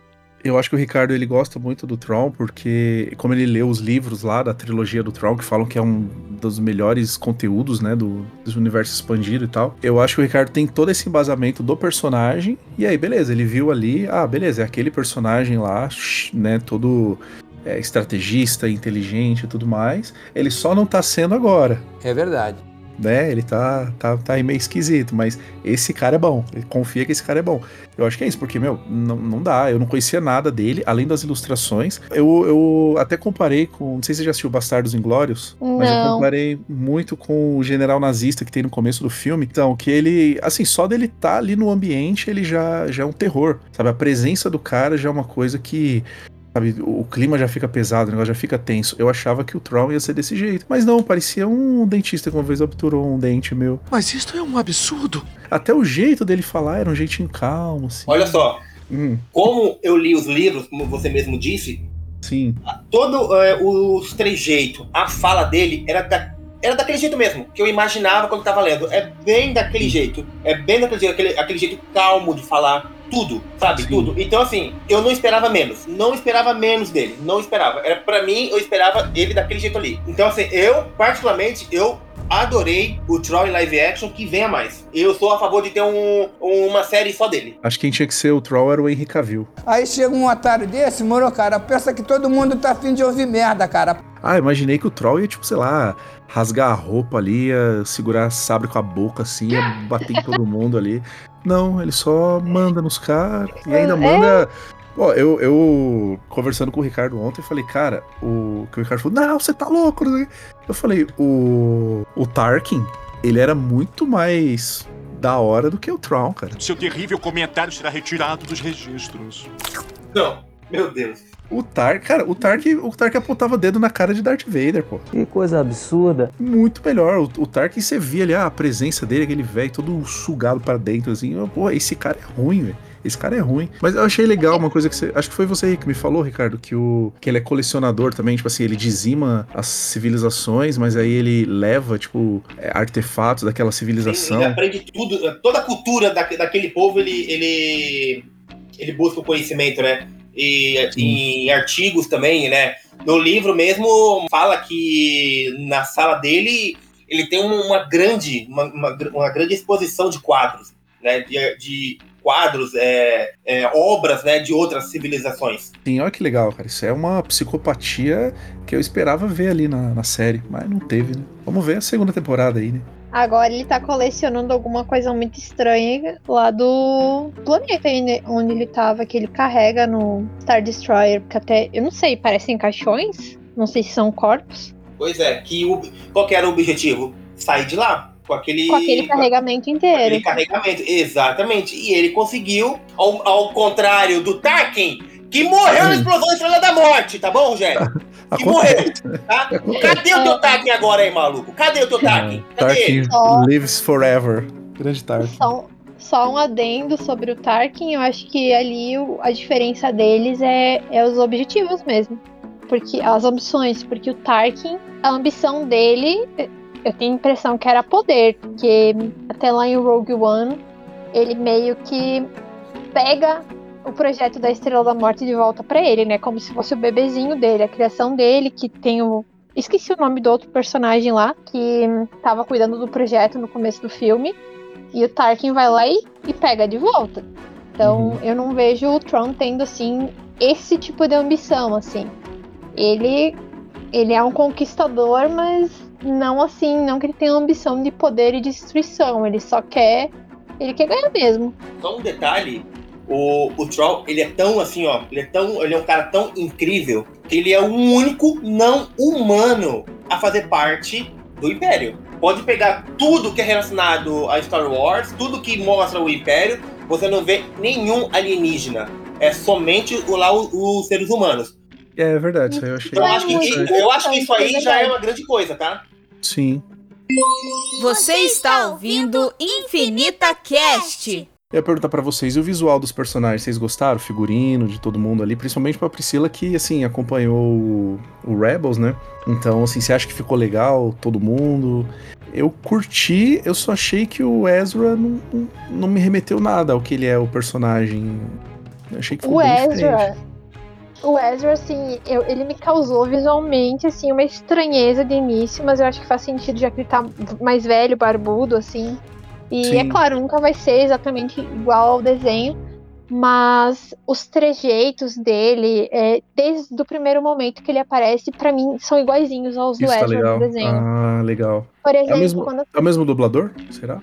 Eu acho que o Ricardo ele gosta muito do Tron, porque como ele leu os livros lá da trilogia do Tron, que falam que é um dos melhores conteúdos, né, do, do universo expandido e tal, eu acho que o Ricardo tem todo esse embasamento do personagem, e aí, beleza, ele viu ali, ah, beleza, é aquele personagem lá, né, todo é, estrategista, inteligente e tudo mais, ele só não tá sendo agora. É verdade. Né? Ele tá, tá, tá aí meio esquisito, mas esse cara é bom. Ele confia que esse cara é bom. Eu acho que é isso, porque, meu, não, não dá. Eu não conhecia nada dele, além das ilustrações. Eu, eu até comparei com. Não sei se você já assistiu Bastardos Inglórios, mas eu Não. comparei muito com o general nazista que tem no começo do filme. Então, que ele, assim, só dele tá ali no ambiente, ele já, já é um terror. Sabe? A presença do cara já é uma coisa que. Sabe, o clima já fica pesado, o negócio já fica tenso. Eu achava que o Tron ia ser desse jeito. Mas não, parecia um dentista que uma vez obturou um dente meu. Mas isto é um absurdo. Até o jeito dele falar era um jeitinho calmo, assim. Olha só, Hum, como eu li os livros, como você mesmo disse, sim. todo é, os trejeitos, a fala dele era, da, era daquele jeito mesmo, que eu imaginava quando tava lendo. É bem daquele jeito. É bem daquele jeito, aquele, aquele jeito calmo de falar. Tudo, sabe? Tudo. Então, assim, eu não esperava menos. Não esperava menos dele. Não esperava. Era, pra mim, eu esperava ele daquele jeito ali. Então, assim, eu, particularmente, eu adorei o Troll em live action que venha mais. Eu sou a favor de ter um, uma série só dele. Acho que quem tinha que ser o Troll era o Henry Cavill. Aí chega um otário desse, moro, cara, pensa que todo mundo tá afim de ouvir merda, cara. Ah, imaginei que o Troll ia, tipo, sei lá, rasgar a roupa ali, ia segurar a sabre com a boca assim, ia bater em todo mundo ali. Não, ele só manda nos caras e ainda manda. Ó, eu, eu conversando com o Ricardo ontem, falei, cara, o que o Ricardo falou, não, você tá louco. Eu falei, o, o Tarkin, ele era muito mais da hora do que o Tron, cara. Seu terrível comentário será retirado dos registros. Não, meu Deus. O Tark, cara, o Tark, o Tark apontava dedo na cara de Darth Vader, pô. Que coisa absurda. Muito melhor. O, o Tark, você via ali ah, a presença dele, aquele velho todo sugado para dentro, assim. Pô, esse cara é ruim, velho. Esse cara é ruim. Mas eu achei legal uma coisa que você. Acho que foi você aí que me falou, Ricardo, que, o, que ele é colecionador também. Tipo assim, ele dizima as civilizações, mas aí ele leva, tipo, é, artefatos daquela civilização. Ele aprende tudo, toda a cultura da, daquele povo, ele, ele, ele busca o conhecimento, né? E em artigos também, né? No livro mesmo fala que na sala dele ele tem uma grande, uma, uma, uma grande exposição de quadros, né? De, de quadros, é, é, obras, né? De outras civilizações. Sim, olha que legal, cara. Isso é uma psicopatia que eu esperava ver ali na, na série, mas não teve, né? Vamos ver a segunda temporada aí, né? Agora ele tá colecionando alguma coisa muito estranha lá do planeta onde ele tava, que ele carrega no Star Destroyer, que até, eu não sei, parecem caixões? Não sei se são corpos. Pois é, que o, qual que era o objetivo? Sair de lá. Com aquele, com aquele carregamento inteiro. Aquele carregamento, exatamente. E ele conseguiu, ao, ao contrário do Tarkin, que morreu na explosão Estrela da Morte, tá bom, Rogério? Que morreu, tá? Cadê o teu Tarkin agora aí, maluco? Cadê o teu Tarkin? Cadê Tarkin ele? lives forever. Grande Tarkin. Só, só um adendo sobre o Tarkin, eu acho que ali o, a diferença deles é, é os objetivos mesmo. Porque as ambições, porque o Tarkin, a ambição dele, eu tenho a impressão que era poder, porque até lá em Rogue One, ele meio que pega o projeto da Estrela da Morte de volta para ele, né? Como se fosse o bebezinho dele, a criação dele, que tem o. Esqueci o nome do outro personagem lá, que tava cuidando do projeto no começo do filme. E o Tarkin vai lá e, e pega de volta. Então uhum. eu não vejo o Tron tendo, assim, esse tipo de ambição, assim. Ele. Ele é um conquistador, mas não assim, não que ele tenha ambição de poder e destruição. Ele só quer. Ele quer ganhar mesmo. Só um detalhe o, o Troll, ele é tão assim, ó, ele é tão, ele é um cara tão incrível que ele é o único não humano a fazer parte do Império. Pode pegar tudo que é relacionado a Star Wars, tudo que mostra o Império, você não vê nenhum alienígena. É somente lá os, os seres humanos. É verdade, isso aí eu achei. Então, eu acho, que, eu acho que isso aí já é uma grande coisa, tá? Sim. Você está ouvindo Infinita Cast. Eu ia perguntar para vocês, e o visual dos personagens, vocês gostaram? O figurino de todo mundo ali, principalmente pra Priscila, que, assim, acompanhou o, o Rebels, né? Então, assim, você acha que ficou legal, todo mundo? Eu curti, eu só achei que o Ezra não, não, não me remeteu nada ao que ele é o personagem. Eu achei que ficou o bem Ezra, diferente. O Ezra, assim, eu, ele me causou visualmente, assim, uma estranheza de início, mas eu acho que faz sentido já que ele tá mais velho, barbudo, assim. E Sim. é claro, nunca vai ser exatamente igual ao desenho, mas os trejeitos dele, é, desde o primeiro momento que ele aparece, pra mim, são iguaizinhos aos do Isso tá Ezra legal. no desenho. Ah, legal. Por É o exemplo, mesmo, quando. é o mesmo dublador? Será?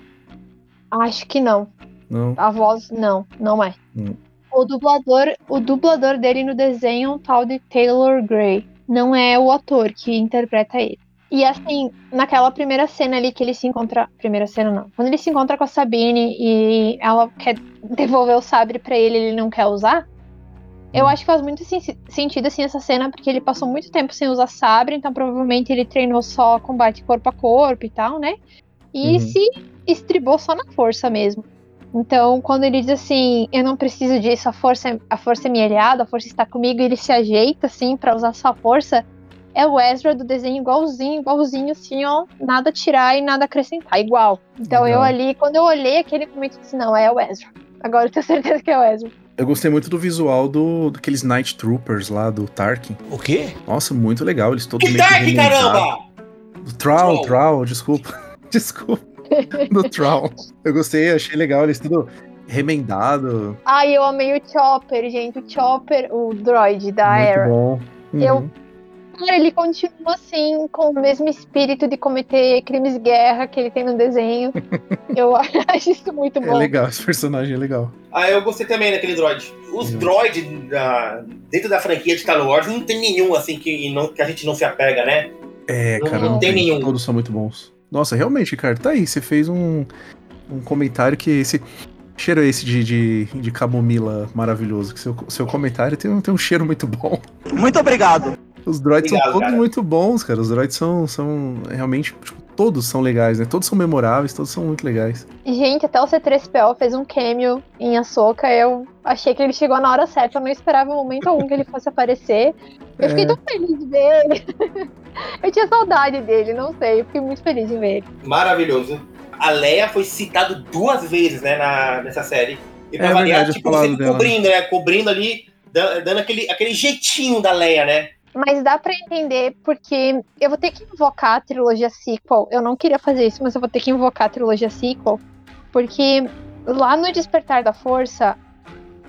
Acho que não. Não. A voz, não, não é. Hum. O dublador, o dublador dele no desenho é um tal de Taylor Gray. Não é o ator que interpreta ele. E assim, naquela primeira cena ali que ele se encontra. Primeira cena não. Quando ele se encontra com a Sabine e ela quer devolver o sabre pra ele ele não quer usar. Eu acho que faz muito sen- sentido assim essa cena, porque ele passou muito tempo sem usar sabre, então provavelmente ele treinou só combate corpo a corpo e tal, né? E Uhum. se estribou só na força mesmo. Então, quando ele diz assim, eu não preciso disso, a força, é- a força é minha aliada, a força está comigo, e ele se ajeita assim pra usar sua força, é o Ezra do desenho igualzinho, igualzinho, assim, ó, nada tirar e nada acrescentar, igual. Então eu ali, quando eu olhei aquele momento, eu disse, não, é o Ezra. Agora eu tenho certeza que é o Ezra. Eu gostei muito do visual do, daqueles Night Troopers lá do Tarkin. O quê? Nossa, muito legal. Eles todos Que Tarkin, caramba! Do Troll, Troll. Troll, desculpa. Desculpa. Do Troll. Eu gostei, achei legal. Eles tudo remendado. Ai, eu amei o Chopper, gente. O Chopper, o droid da muito Era. bom. Uhum. Eu- ele continua assim, com o mesmo espírito de cometer crimes de guerra que ele tem no desenho. eu acho isso muito É bom. legal, esse personagem é legal. Ah, eu gostei também daquele droid. Os droids da- dentro da franquia de Star Wars não tem nenhum assim que, não- que a gente não se apega, né? É, Não- cara, não tem nenhum. Todos são muito bons. Nossa, realmente, Ricardo, tá aí. Você fez um, um comentário que esse. Cheiro é esse de, de, de camomila maravilhoso. Que seu, seu comentário tem, um- tem um cheiro muito bom. Muito obrigado. Os droids Obrigado, são todos cara. muito bons, cara. Os droids são, são realmente. tipo, todos são legais, né? Todos são memoráveis, todos são muito legais. Gente, até o C3PO fez um cameo em Ahsoka. Eu achei que ele chegou na hora certa. Eu não esperava em momento algum que ele fosse aparecer. Eu fiquei É. tão feliz de ver ele. eu tinha saudade dele, não sei. Eu fiquei muito feliz de ver ele. Maravilhoso. A Leia foi citado duas vezes, né, na, nessa série. E É pra variar, verdade, tipo, sempre dela. cobrindo, né? Cobrindo ali, da- dando aquele, aquele jeitinho da Leia, né? Mas dá pra entender porque eu vou ter que invocar a trilogia sequel. Eu não queria fazer isso, mas eu vou ter que invocar a trilogia sequel. Porque lá no Despertar da Força,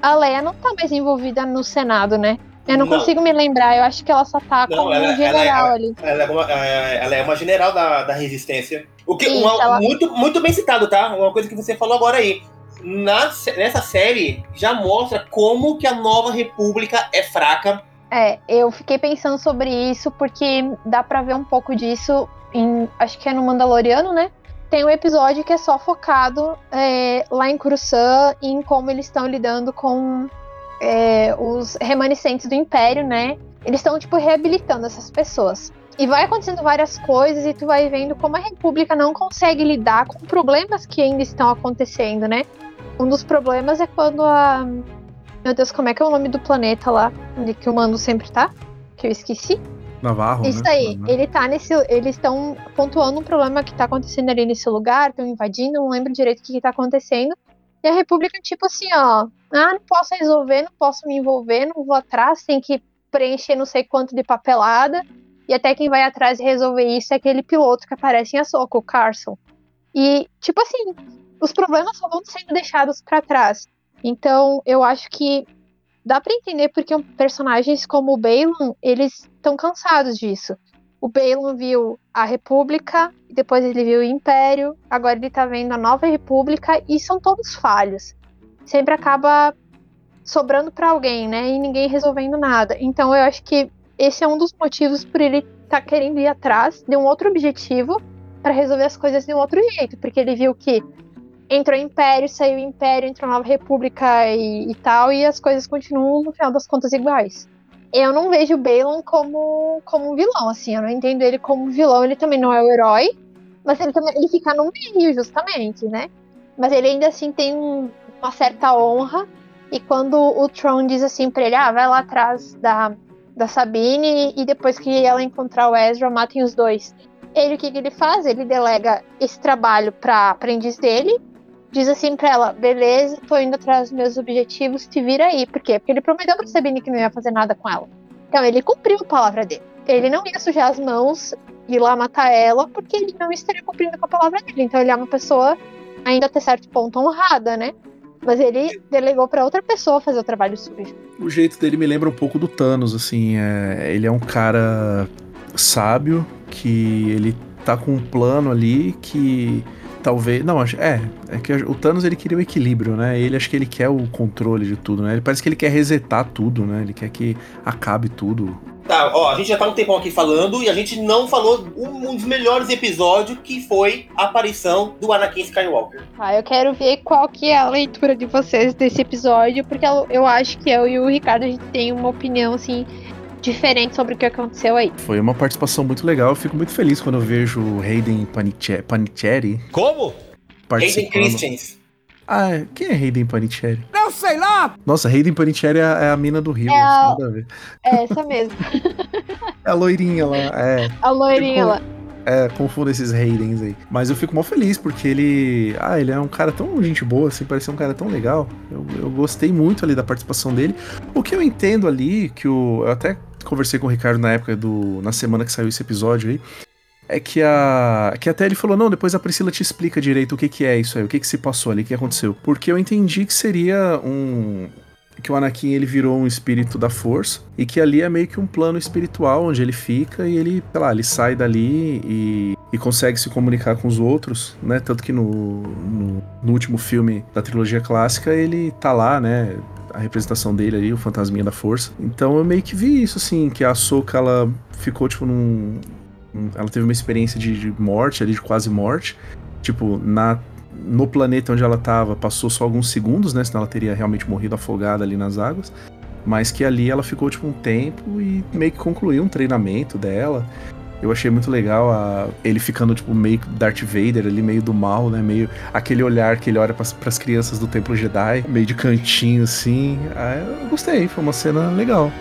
a Leia não tá mais envolvida no Senado, né? Eu não, Não. consigo me lembrar. Eu acho que ela só tá Não, como ela- um ela- general ela- ali. Ela é uma, é, ela é uma general da, da resistência. O que, Isso, uma- ela- muito, muito bem citado, tá? Uma coisa que você falou agora aí. Na, nessa série já mostra como que a nova república é fraca. É, eu fiquei pensando sobre isso porque dá pra ver um pouco disso em. Acho que é no Mandaloriano, né? Tem um episódio que é só focado é, lá em Coruscant e em como eles estão lidando com é, os remanescentes do Império, né? Eles estão, tipo, reabilitando essas pessoas. E vai acontecendo várias coisas e tu vai vendo como a República não consegue lidar com problemas que ainda estão acontecendo, né? Um dos problemas é quando a. Meu Deus, como é que é o nome do planeta lá? Onde que o Mando sempre tá? Que eu esqueci. Navarro, Isso né? aí, ele tá nesse. Eles estão pontuando um problema que tá acontecendo ali nesse lugar, estão invadindo, não lembro direito o que, que tá acontecendo. E a República, tipo assim, ó, ah, não posso resolver, não posso me envolver, não vou atrás, tem que preencher não sei quanto de papelada. E até quem vai atrás e resolver isso é aquele piloto que aparece em Ahsoka, o Carson. E, tipo assim, os problemas só vão sendo deixados pra trás. Então, eu acho que dá pra entender porque personagens como o Balon, eles estão cansados disso. O Balon viu a República, depois ele viu o Império, agora ele tá vendo a Nova República e são todos falhos. Sempre acaba sobrando pra alguém, né? E ninguém resolvendo nada. Então eu acho que esse é um dos motivos por ele tá querendo ir atrás de um outro objetivo pra resolver as coisas de um outro jeito, porque ele viu que entrou o Império, saiu o Império, entrou a Nova República e, e tal, e as coisas continuam, no final das contas, iguais. Eu não vejo o Balon como, como um vilão, assim, eu não entendo ele como vilão, ele também não é o herói, mas ele também ele fica no meio, justamente, né? Mas ele ainda assim tem um- uma certa honra, e quando o Tron diz assim pra ele, ah, vai lá atrás da, da Sabine, e depois que ela encontrar o Ezra, matem os dois. Ele, o que, que ele faz? Ele delega esse trabalho pra aprendiz dele, diz assim pra ela: beleza, tô indo atrás dos meus objetivos, te vira aí. Por quê? Porque ele prometeu pra Sabine que não ia fazer nada com ela. Então ele cumpriu a palavra dele. Ele não ia sujar as mãos e ir lá matar ela, porque ele não estaria cumprindo com a palavra dele. Então ele é uma pessoa, ainda até certo ponto, honrada, né? Mas ele delegou pra outra pessoa fazer o trabalho sujo. O jeito dele me lembra um pouco do Thanos, assim. é- ele é um cara sábio que ele tá com um plano ali que talvez. Não, acho- é. É que o Thanos ele queria o equilíbrio, né? Ele acho que ele quer o controle de tudo, né? Ele parece que ele quer resetar tudo, né? Ele quer que acabe tudo. Tá, ó, a gente já tá um tempão aqui falando e a gente não falou um, um dos melhores episódios que foi a aparição do Anakin Skywalker. Ah, eu quero ver qual que é a leitura de vocês desse episódio, porque eu, eu acho que eu e o Ricardo a gente tem uma opinião assim diferente sobre o que aconteceu aí. Foi uma participação muito legal. Eu fico muito feliz quando eu vejo o Hayden Paniche- Panettiere. Como? Hayden participando. Christians. Ah, quem é Hayden Panettiere? Não sei lá! Nossa, Hayden Panettiere é a, é a mina do Rio. É a- nada a ver. É essa mesmo. É a loirinha lá. É. A loirinha lá. É, confundo esses Haydens aí. Mas eu fico mó feliz porque ele. Ah, ele é um cara tão gente boa, assim, parece um cara tão legal. Eu, eu gostei muito ali da participação dele. O que eu entendo ali, que o. Eu até conversei com o Ricardo na época do. Na semana que saiu esse episódio aí. É que a. Que até ele falou, não, depois a Priscila te explica direito o que, que é isso aí, o que, que se passou ali, o que aconteceu. Porque eu entendi que seria um que o Anakin ele virou um espírito da força e que ali é meio que um plano espiritual onde ele fica e ele, sei lá, ele sai dali e, e consegue se comunicar com os outros, né? Tanto que no, no, no, último filme da trilogia clássica ele tá lá, né? A representação dele ali, o fantasminha da força. Então eu meio que vi isso, assim, que a Soka ela ficou, tipo, num. Ela teve uma experiência de, de morte ali, de quase morte. Tipo, na no planeta onde ela estava passou só alguns segundos, né? Senão ela teria realmente morrido afogada ali nas águas. Mas que ali ela ficou tipo um tempo e meio que concluiu um treinamento dela. Eu achei muito legal a, ele ficando tipo meio Darth Vader ali, meio do mal, né? Meio aquele olhar que ele olha para as crianças do Templo Jedi, meio de cantinho assim. Ah, eu gostei, foi uma cena legal.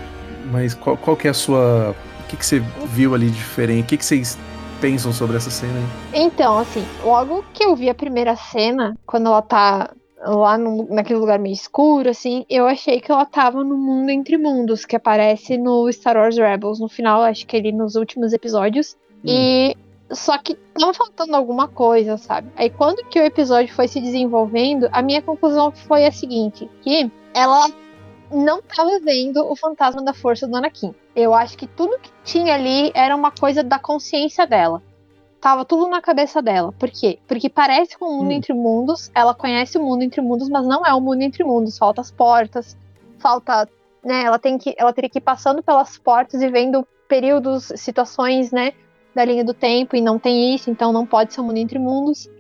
Mas qual, qual que é a sua. O que, que você viu ali diferente? O que, que vocês pensam sobre essa cena? Então, assim, logo que eu vi a primeira cena, quando ela tá lá no, naquele lugar meio escuro, assim, eu achei que ela tava no mundo entre mundos, que aparece no Star Wars Rebels, no final, acho que ele nos últimos episódios. Hum. E só que tava faltando alguma coisa, sabe? Aí quando que o episódio foi se desenvolvendo, a minha conclusão foi a seguinte, que ela não tava vendo o fantasma da força do Anakin. Eu acho que tudo que tinha ali era uma coisa da consciência dela. Tava tudo na cabeça dela. Por quê? Porque parece com o mundo hum. entre mundos, ela conhece o mundo entre mundos, mas não é o mundo entre mundos. Falta as portas, falta. Né, ela, tem que, ela teria que ir passando pelas portas e vendo períodos, situações, né, da linha do tempo, e não tem isso, então não pode ser o mundo entre mundos,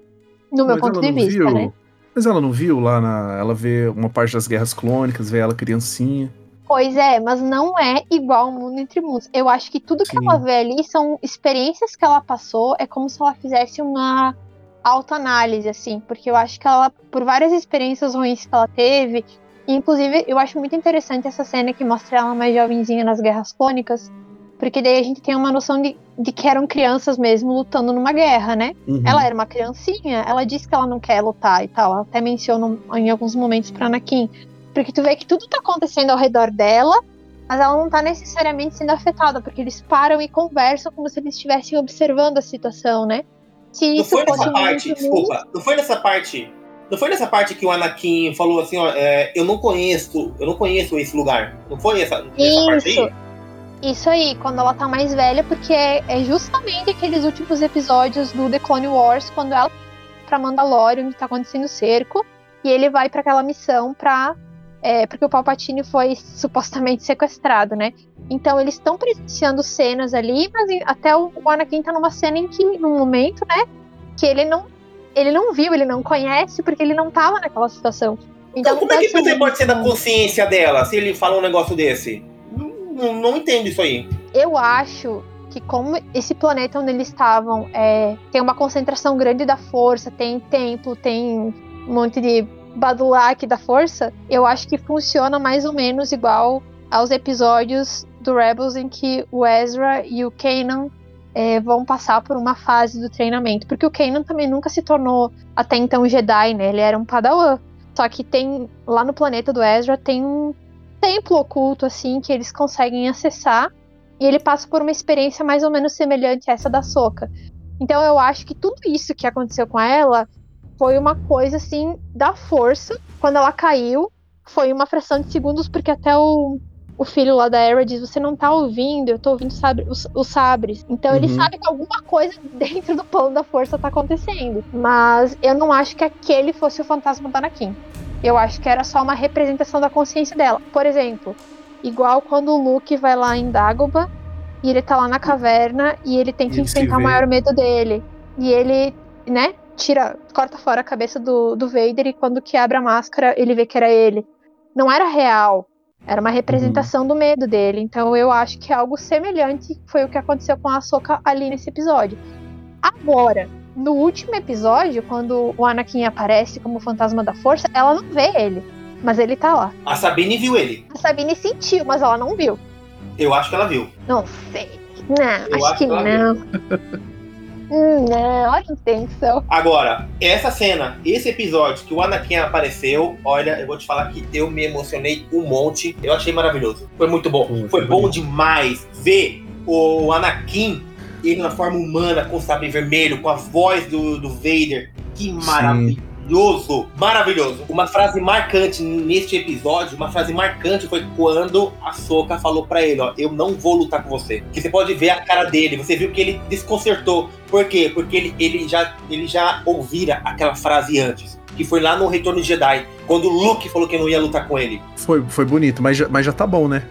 no meu ponto de vista, viu? né? Mas ela não viu lá na. Ela vê uma parte das guerras clônicas, vê ela criancinha. Pois é, mas não é igual ao mundo entre mundos. Eu acho que tudo que Sim. ela vê ali são experiências que ela passou, é como se ela fizesse uma autoanálise, assim, porque eu acho que ela, por várias experiências ruins que ela teve, inclusive eu acho muito interessante essa cena que mostra ela mais jovenzinha nas guerras clônicas, porque daí a gente tem uma noção de, de que eram crianças mesmo lutando numa guerra, né? Uhum. Ela era uma criancinha, ela disse que ela não quer lutar e tal. Ela até menciona em alguns momentos pra Anakin. Porque tu vê que tudo tá acontecendo ao redor dela, mas ela não tá necessariamente sendo afetada, porque eles param e conversam como se eles estivessem observando a situação, né? Se não isso foi nessa parte, desculpa, não foi nessa parte. Não foi nessa parte que o Anakin falou assim, ó, é, eu não conheço, eu não conheço esse lugar. Não foi essa, essa parte aí? Isso aí, quando ela tá mais velha, porque é, é justamente aqueles últimos episódios do The Clone Wars, quando ela pra Mandalorian, onde tá acontecendo o cerco, e ele vai para aquela missão pra. É, porque o Palpatine foi supostamente sequestrado, né? Então eles estão presenciando cenas ali, mas até o Anakin tá numa cena em que, num momento, né? Que ele não, ele não viu, ele não conhece, porque ele não tava naquela situação. Então, então como é que você pode ser da consciência dela se ele fala um negócio desse? não, não entendo isso aí. Eu acho que como esse planeta onde eles estavam é, tem uma concentração grande da força, tem templo, tem um monte de badulac da força, eu acho que funciona mais ou menos igual aos episódios do Rebels em que o Ezra e o Kanan é, vão passar por uma fase do treinamento. Porque o Kanan também nunca se tornou até então Jedi, né? Ele era um Padawan. Só que tem lá no planeta do Ezra tem um templo oculto, assim, que eles conseguem acessar. E ele passa por uma experiência mais ou menos semelhante a essa da Soca. Então eu acho que tudo isso que aconteceu com ela foi uma coisa, assim, da força. Quando ela caiu, foi uma fração de segundos, porque até o, o filho lá da Era diz: Você não tá ouvindo, eu tô ouvindo sabre, os, os, sabres. Então uhum. ele sabe que alguma coisa dentro do plano da força tá acontecendo. Mas eu não acho que aquele fosse o fantasma da Anakin. Eu acho que era só uma representação da consciência dela. Por exemplo, igual quando o Luke vai lá em Dagobah e ele tá lá na caverna e ele tem que enfrentar o maior medo dele. E ele, né, tira, corta fora a cabeça do, do Vader e quando que abre a máscara ele vê que era ele. Não era real, era uma representação uhum. do medo dele. Então eu acho que algo semelhante foi o que aconteceu com a Soka ali nesse episódio. Agora, no último episódio, quando o Anakin aparece como fantasma da força, ela não vê ele. Mas ele tá lá. A Sabine viu ele. A Sabine sentiu, mas ela não viu. Eu acho que ela viu. Não sei. Não, acho, acho, que, que não. Hum, é, olha a intenção. Agora, essa cena, esse episódio que o Anakin apareceu, olha, eu vou te falar que eu me emocionei um monte. Eu achei maravilhoso. Foi muito bom. Foi, Foi foi bom demais ver o Anakin, ele na forma humana, com o sabre vermelho, com a voz do, do Vader. Que maravilhoso! Maravilhoso! Uma frase marcante neste episódio, uma frase marcante foi quando a Soka falou pra ele, ó, eu não vou lutar com você. Que você pode ver a cara dele, você viu que ele desconcertou. Por quê? Porque ele, ele, já, ele já ouvira aquela frase antes. Que foi lá no Retorno de Jedi, quando o Luke falou que não ia lutar com ele. Foi, foi bonito, mas já, mas já tá bom, né?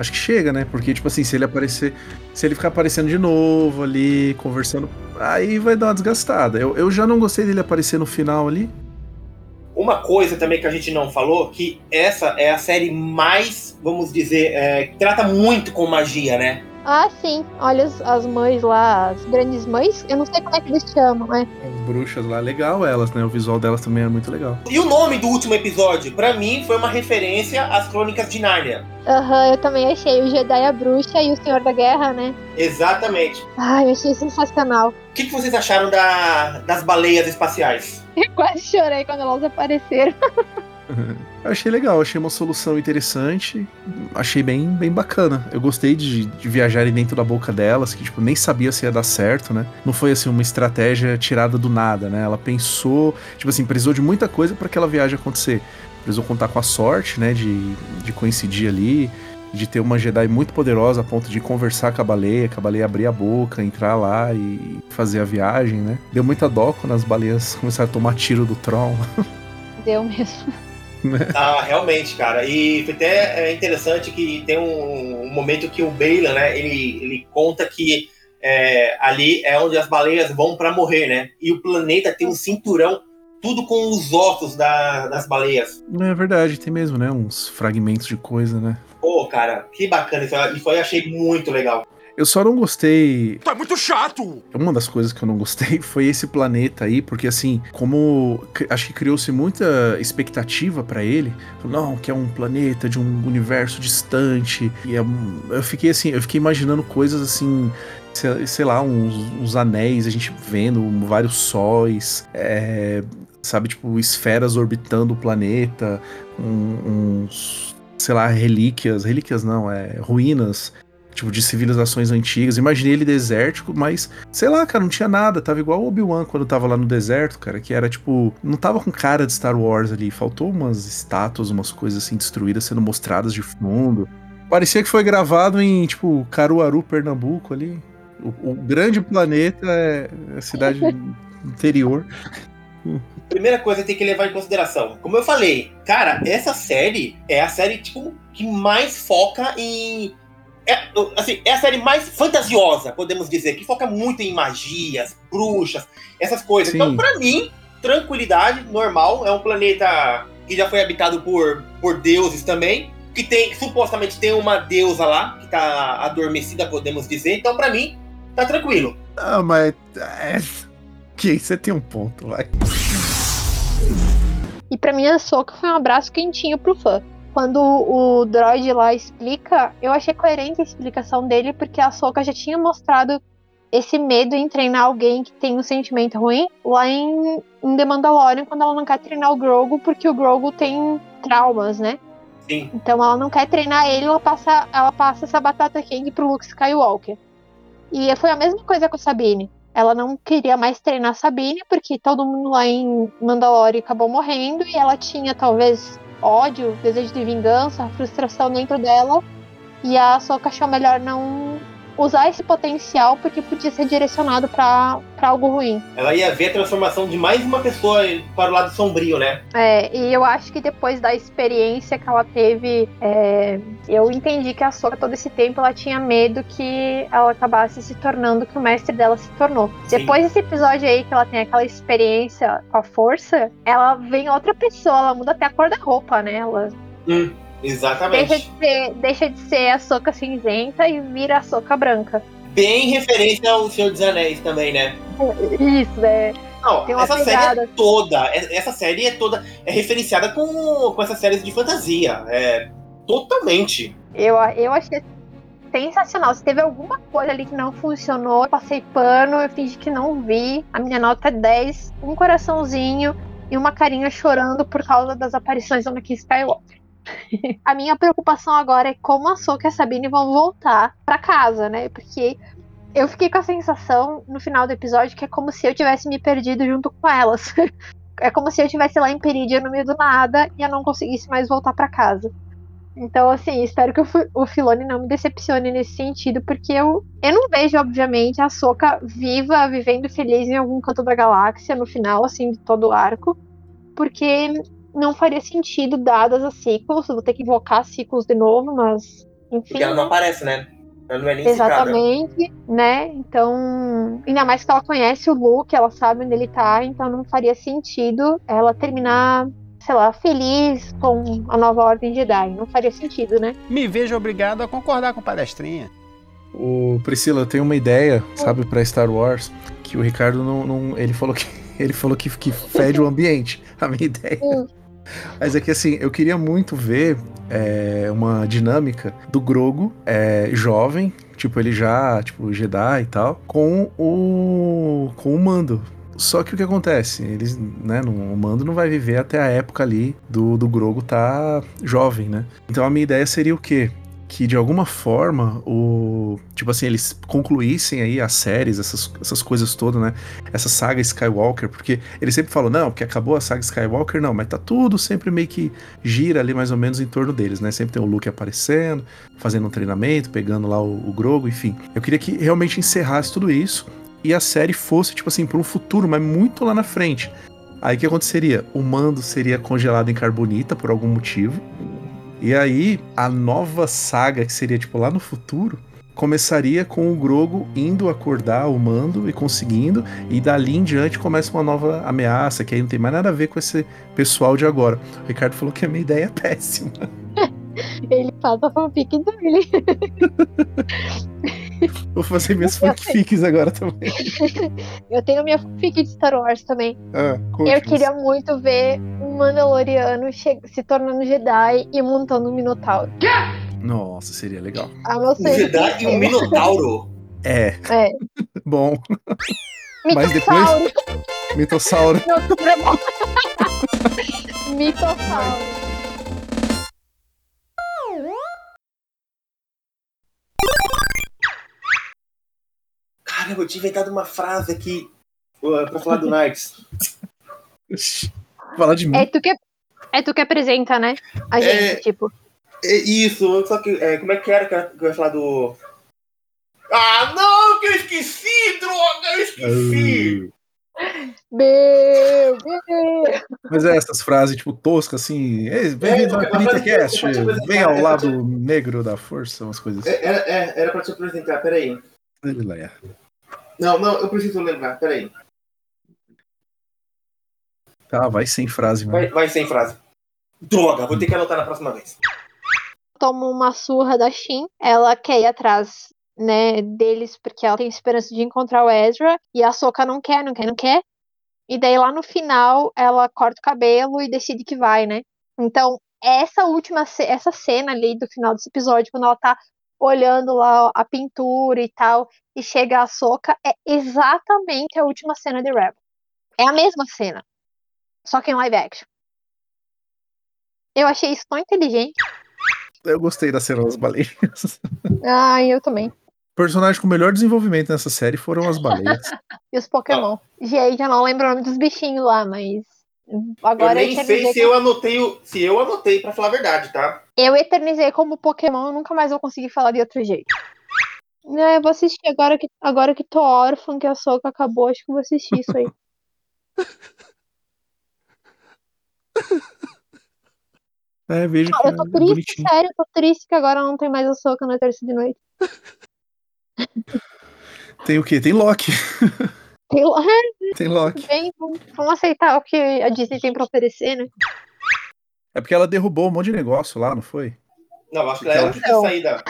Acho que chega, né? Porque, tipo assim, se ele aparecer. Se ele ficar aparecendo de novo ali, conversando, aí vai dar uma desgastada. Eu, eu já não gostei dele aparecer no final ali. Uma coisa também que a gente não falou, que essa é a série mais, vamos dizer, é, que trata muito com magia, né? Ah, sim. Olha as, as mães lá, as grandes mães. Eu não sei como é que eles chamam, né? As bruxas lá, legal elas, né? O visual delas também é muito legal. E o nome do último episódio, pra mim, foi uma referência às Crônicas de Nárnia. Aham, eu também achei. O Jedi a bruxa e o Senhor da Guerra, né? Exatamente. Ai, eu achei sensacional. O que, que vocês acharam da- das baleias espaciais? Eu quase chorei quando elas apareceram. Eu achei legal, achei uma solução interessante, achei bem, bem bacana. Eu gostei de, de viajarem dentro da boca delas, que tipo, nem sabia se ia dar certo, né? Não foi assim uma estratégia tirada do nada, né? Ela pensou, tipo assim, precisou de muita coisa para aquela viagem acontecer. Precisou contar com a sorte, né, de, de coincidir ali, de ter uma Jedi muito poderosa a ponto de conversar com a baleia, que a baleia abrir a boca, entrar lá e fazer a viagem, né? Deu muita dó quando as baleias começaram a tomar tiro do Tron. Deu mesmo. Ah, realmente, cara. E foi até é, interessante que tem um, um momento que o Bela, né, ele, ele conta que é, ali é onde as baleias vão pra morrer, né? E o planeta tem um cinturão, tudo com os ossos da- das baleias. É verdade, tem mesmo, né? Uns fragmentos de coisa, né? Pô, cara, que bacana. Isso, isso aí eu achei muito legal. Eu só não gostei. Tá muito chato! Uma das coisas que eu não gostei foi esse planeta aí, porque assim, como acho que criou-se muita expectativa pra ele, não, que é um planeta de um universo distante, e é eu fiquei assim, eu fiquei imaginando coisas assim, sei, sei lá, uns, uns anéis, a gente vendo vários sóis, é, sabe, tipo, esferas orbitando o planeta, um- uns, sei lá, relíquias, relíquias não, é ruínas tipo, de civilizações antigas. Imaginei ele desértico, mas, sei lá, cara, não tinha nada. Tava igual o Obi-Wan quando tava lá no deserto, cara, que era tipo. Não tava com cara de Star Wars ali. Faltou umas estátuas, umas coisas assim destruídas sendo mostradas de fundo. Parecia que foi gravado em, tipo, Caruaru, Pernambuco ali. O, o grande planeta é a cidade interior. Primeira coisa que tem que levar em consideração. Como eu falei, cara, essa série é a série tipo, que mais foca em. É, assim, é a série mais fantasiosa, podemos dizer, que foca muito em magias, bruxas, essas coisas. Sim. Então, pra mim, tranquilidade, normal. É um planeta que já foi habitado por, por deuses também. Que tem, supostamente tem uma deusa lá, que tá adormecida, podemos dizer. Então, pra mim, tá tranquilo. Ah, mas. É... Que você tem um ponto, vai. E pra mim a Soca foi um abraço quentinho pro fã. Quando o droid lá explica, eu achei coerente a explicação dele, porque a Soca já tinha mostrado esse medo em treinar alguém que tem um sentimento ruim lá em, em The Mandalorian, quando ela não quer treinar o Grogu, porque o Grogu tem traumas, né? Sim. Então ela não quer treinar ele, ela passa, ela passa essa batata quente pro Luke Skywalker. E foi a mesma coisa com a Sabine. Ela não queria mais treinar a Sabine, porque todo mundo lá em Mandalore acabou morrendo, e ela tinha talvez ódio, desejo de vingança, frustração dentro dela. E a Ahsoka achou melhor não usar esse potencial, porque podia ser direcionado pra pra algo ruim. Ela ia ver a transformação de mais uma pessoa para o lado sombrio, né? É, e eu acho que depois da experiência que ela teve, é, eu entendi que a Soka todo esse tempo ela tinha medo que ela acabasse se tornando o que o mestre dela se tornou. Sim. Depois desse episódio aí que ela tem aquela experiência com a força, ela vem outra pessoa, ela muda até a cor da roupa, né? Ela Hum, exatamente. deixa de ser, deixa de ser a Soca cinzenta e vira a Soca branca. Bem referência ao Senhor dos Anéis também, né? Isso, né? Não, essa pegada. série é toda, é- essa série é toda, é referenciada com, com essas séries de fantasia, é totalmente. Eu, eu achei sensacional. Se teve alguma coisa ali que não funcionou, eu passei pano, eu fingi que não vi. A minha nota é 10, um coraçãozinho e uma carinha chorando por causa das aparições do Anakin Skywalker. a minha preocupação agora é como a Soka e a Sabine vão voltar para casa, né? Porque eu fiquei com a sensação no final do episódio que é como se eu tivesse me perdido junto com elas. é como se eu estivesse lá em Peridia no meio do nada e eu não conseguisse mais voltar para casa. Então, assim, espero que o, o Filone não me decepcione nesse sentido, porque eu, eu não vejo, obviamente, a Soca viva, vivendo feliz em algum canto da galáxia no final, assim, de todo o arco, porque não faria sentido dadas as sequels, vou ter que invocar ciclos de novo, mas enfim. Porque ela não aparece, né? Ela não é nem Exatamente, citada. né? Então, ainda mais que ela conhece o Luke, ela sabe onde ele tá, então não faria sentido ela terminar sei lá, feliz com a nova ordem Jedi. Não faria sentido, né? Me vejo obrigado a concordar com palestrinha. O Priscila tem uma ideia, sabe, para Star Wars, que o Ricardo não, não, ele falou que ele falou que, que fede o ambiente. A minha ideia. Mas é que assim, eu queria muito ver é, uma dinâmica do Grogo é, jovem, tipo, ele já, tipo, Jedi e tal, com o. com o Mando. Só que o que acontece? Eles, né, o Mando não vai viver até a época ali do, do Grogo tá jovem, né? Então a minha ideia seria o quê? Que de alguma forma o tipo assim eles concluíssem aí as séries essas, essas coisas todas né? Essa saga Skywalker porque eles sempre falam não porque acabou a saga Skywalker não mas tá tudo sempre meio que gira ali mais ou menos em torno deles né? Sempre tem o Luke aparecendo fazendo um treinamento pegando lá o, o Grogo enfim. Eu queria que realmente encerrasse tudo isso e a série fosse tipo assim para um futuro mas muito lá na frente. Aí o que aconteceria? O Mando seria congelado em carbonita por algum motivo e aí, a nova saga, que seria tipo lá no futuro, começaria com o Grogo indo acordar o mando e conseguindo, e dali em diante começa uma nova ameaça, que aí não tem mais nada a ver com esse pessoal de agora. O Ricardo falou que a minha ideia é péssima. Ele faz a fanfic dele. Vou fazer minhas fanfics agora também. Eu tenho minha fanfic de Star Wars também. Ah, eu queria muito ver um Mandaloriano se tornando Jedi e montando um Minotauro. Nossa, seria legal. Ah, um Jedi e um Minotauro? É. É. Bom. Mas depois. Mitossauro. Mitossauro. Eu tinha inventado uma frase aqui uh, pra falar do Knights. Falar de mim. É tu que, é tu que apresenta, né? A gente, É. tipo. É isso, só que. é, como é que era que eu ia falar do. Ah, não, que eu esqueci, droga, eu esqueci! Meu Deus! Mas é essas frases, tipo, toscas, assim. "Ei, Bem-vindo ao É, Cast. te apresentar, Vem ao lado negro da força, umas coisas assim. É, Era, é, era pra te apresentar, peraí. Ele lá é. Não, não, eu preciso lembrar, peraí. Tá, vai sem frase, mano. Vai, vai sem frase. Droga, vou ter que anotar na próxima vez. Toma uma surra da Shin. Ela quer ir atrás, né, deles porque ela tem esperança de encontrar o Ezra. E a Soka não quer, não quer, não quer. E daí lá no final ela corta o cabelo e decide que vai, né? Então, essa última ce- essa cena ali do final desse episódio, quando ela tá olhando lá a pintura e tal, e chega a Soka, é exatamente a última cena de Rebel. É a mesma cena. Só que em live action. Eu achei isso tão inteligente. Eu gostei da cena das baleias. Ai, eu também. Personagem com melhor desenvolvimento nessa série foram as baleias. E os Pokémon. Gente, já não lembro o nome dos bichinhos lá, mas. Agora eu nem sei se eu anotei o, se eu anotei pra falar a verdade, tá? Eu eternizei como Pokémon, eu nunca mais vou conseguir falar de outro jeito. É, eu vou assistir agora que, agora que tô órfã, que a Soca acabou, acho que eu vou assistir isso aí. É, veja que Cara, eu tô é triste, bonitinho. sério, eu tô triste que agora não tem mais a Soca na terça de noite. Tem o quê? Tem Loki. Tem Tem Loki. bem, vamos, aceitar o que a Disney tem pra oferecer, né? É porque ela derrubou um monte de negócio lá, não foi? Não, acho que ela que Então. ter saída.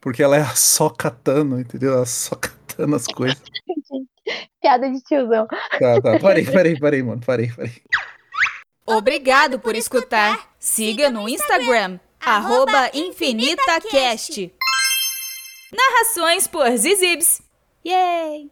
Porque ela é a só catando, entendeu? Ela só catando as coisas. Piada de tiozão. Tá, tá. Parei, parei, parei, mano. Parei, parei. Obrigado por escutar. Siga no Instagram, arroba InfinitaCast. Narrações por Zizibs. Yay!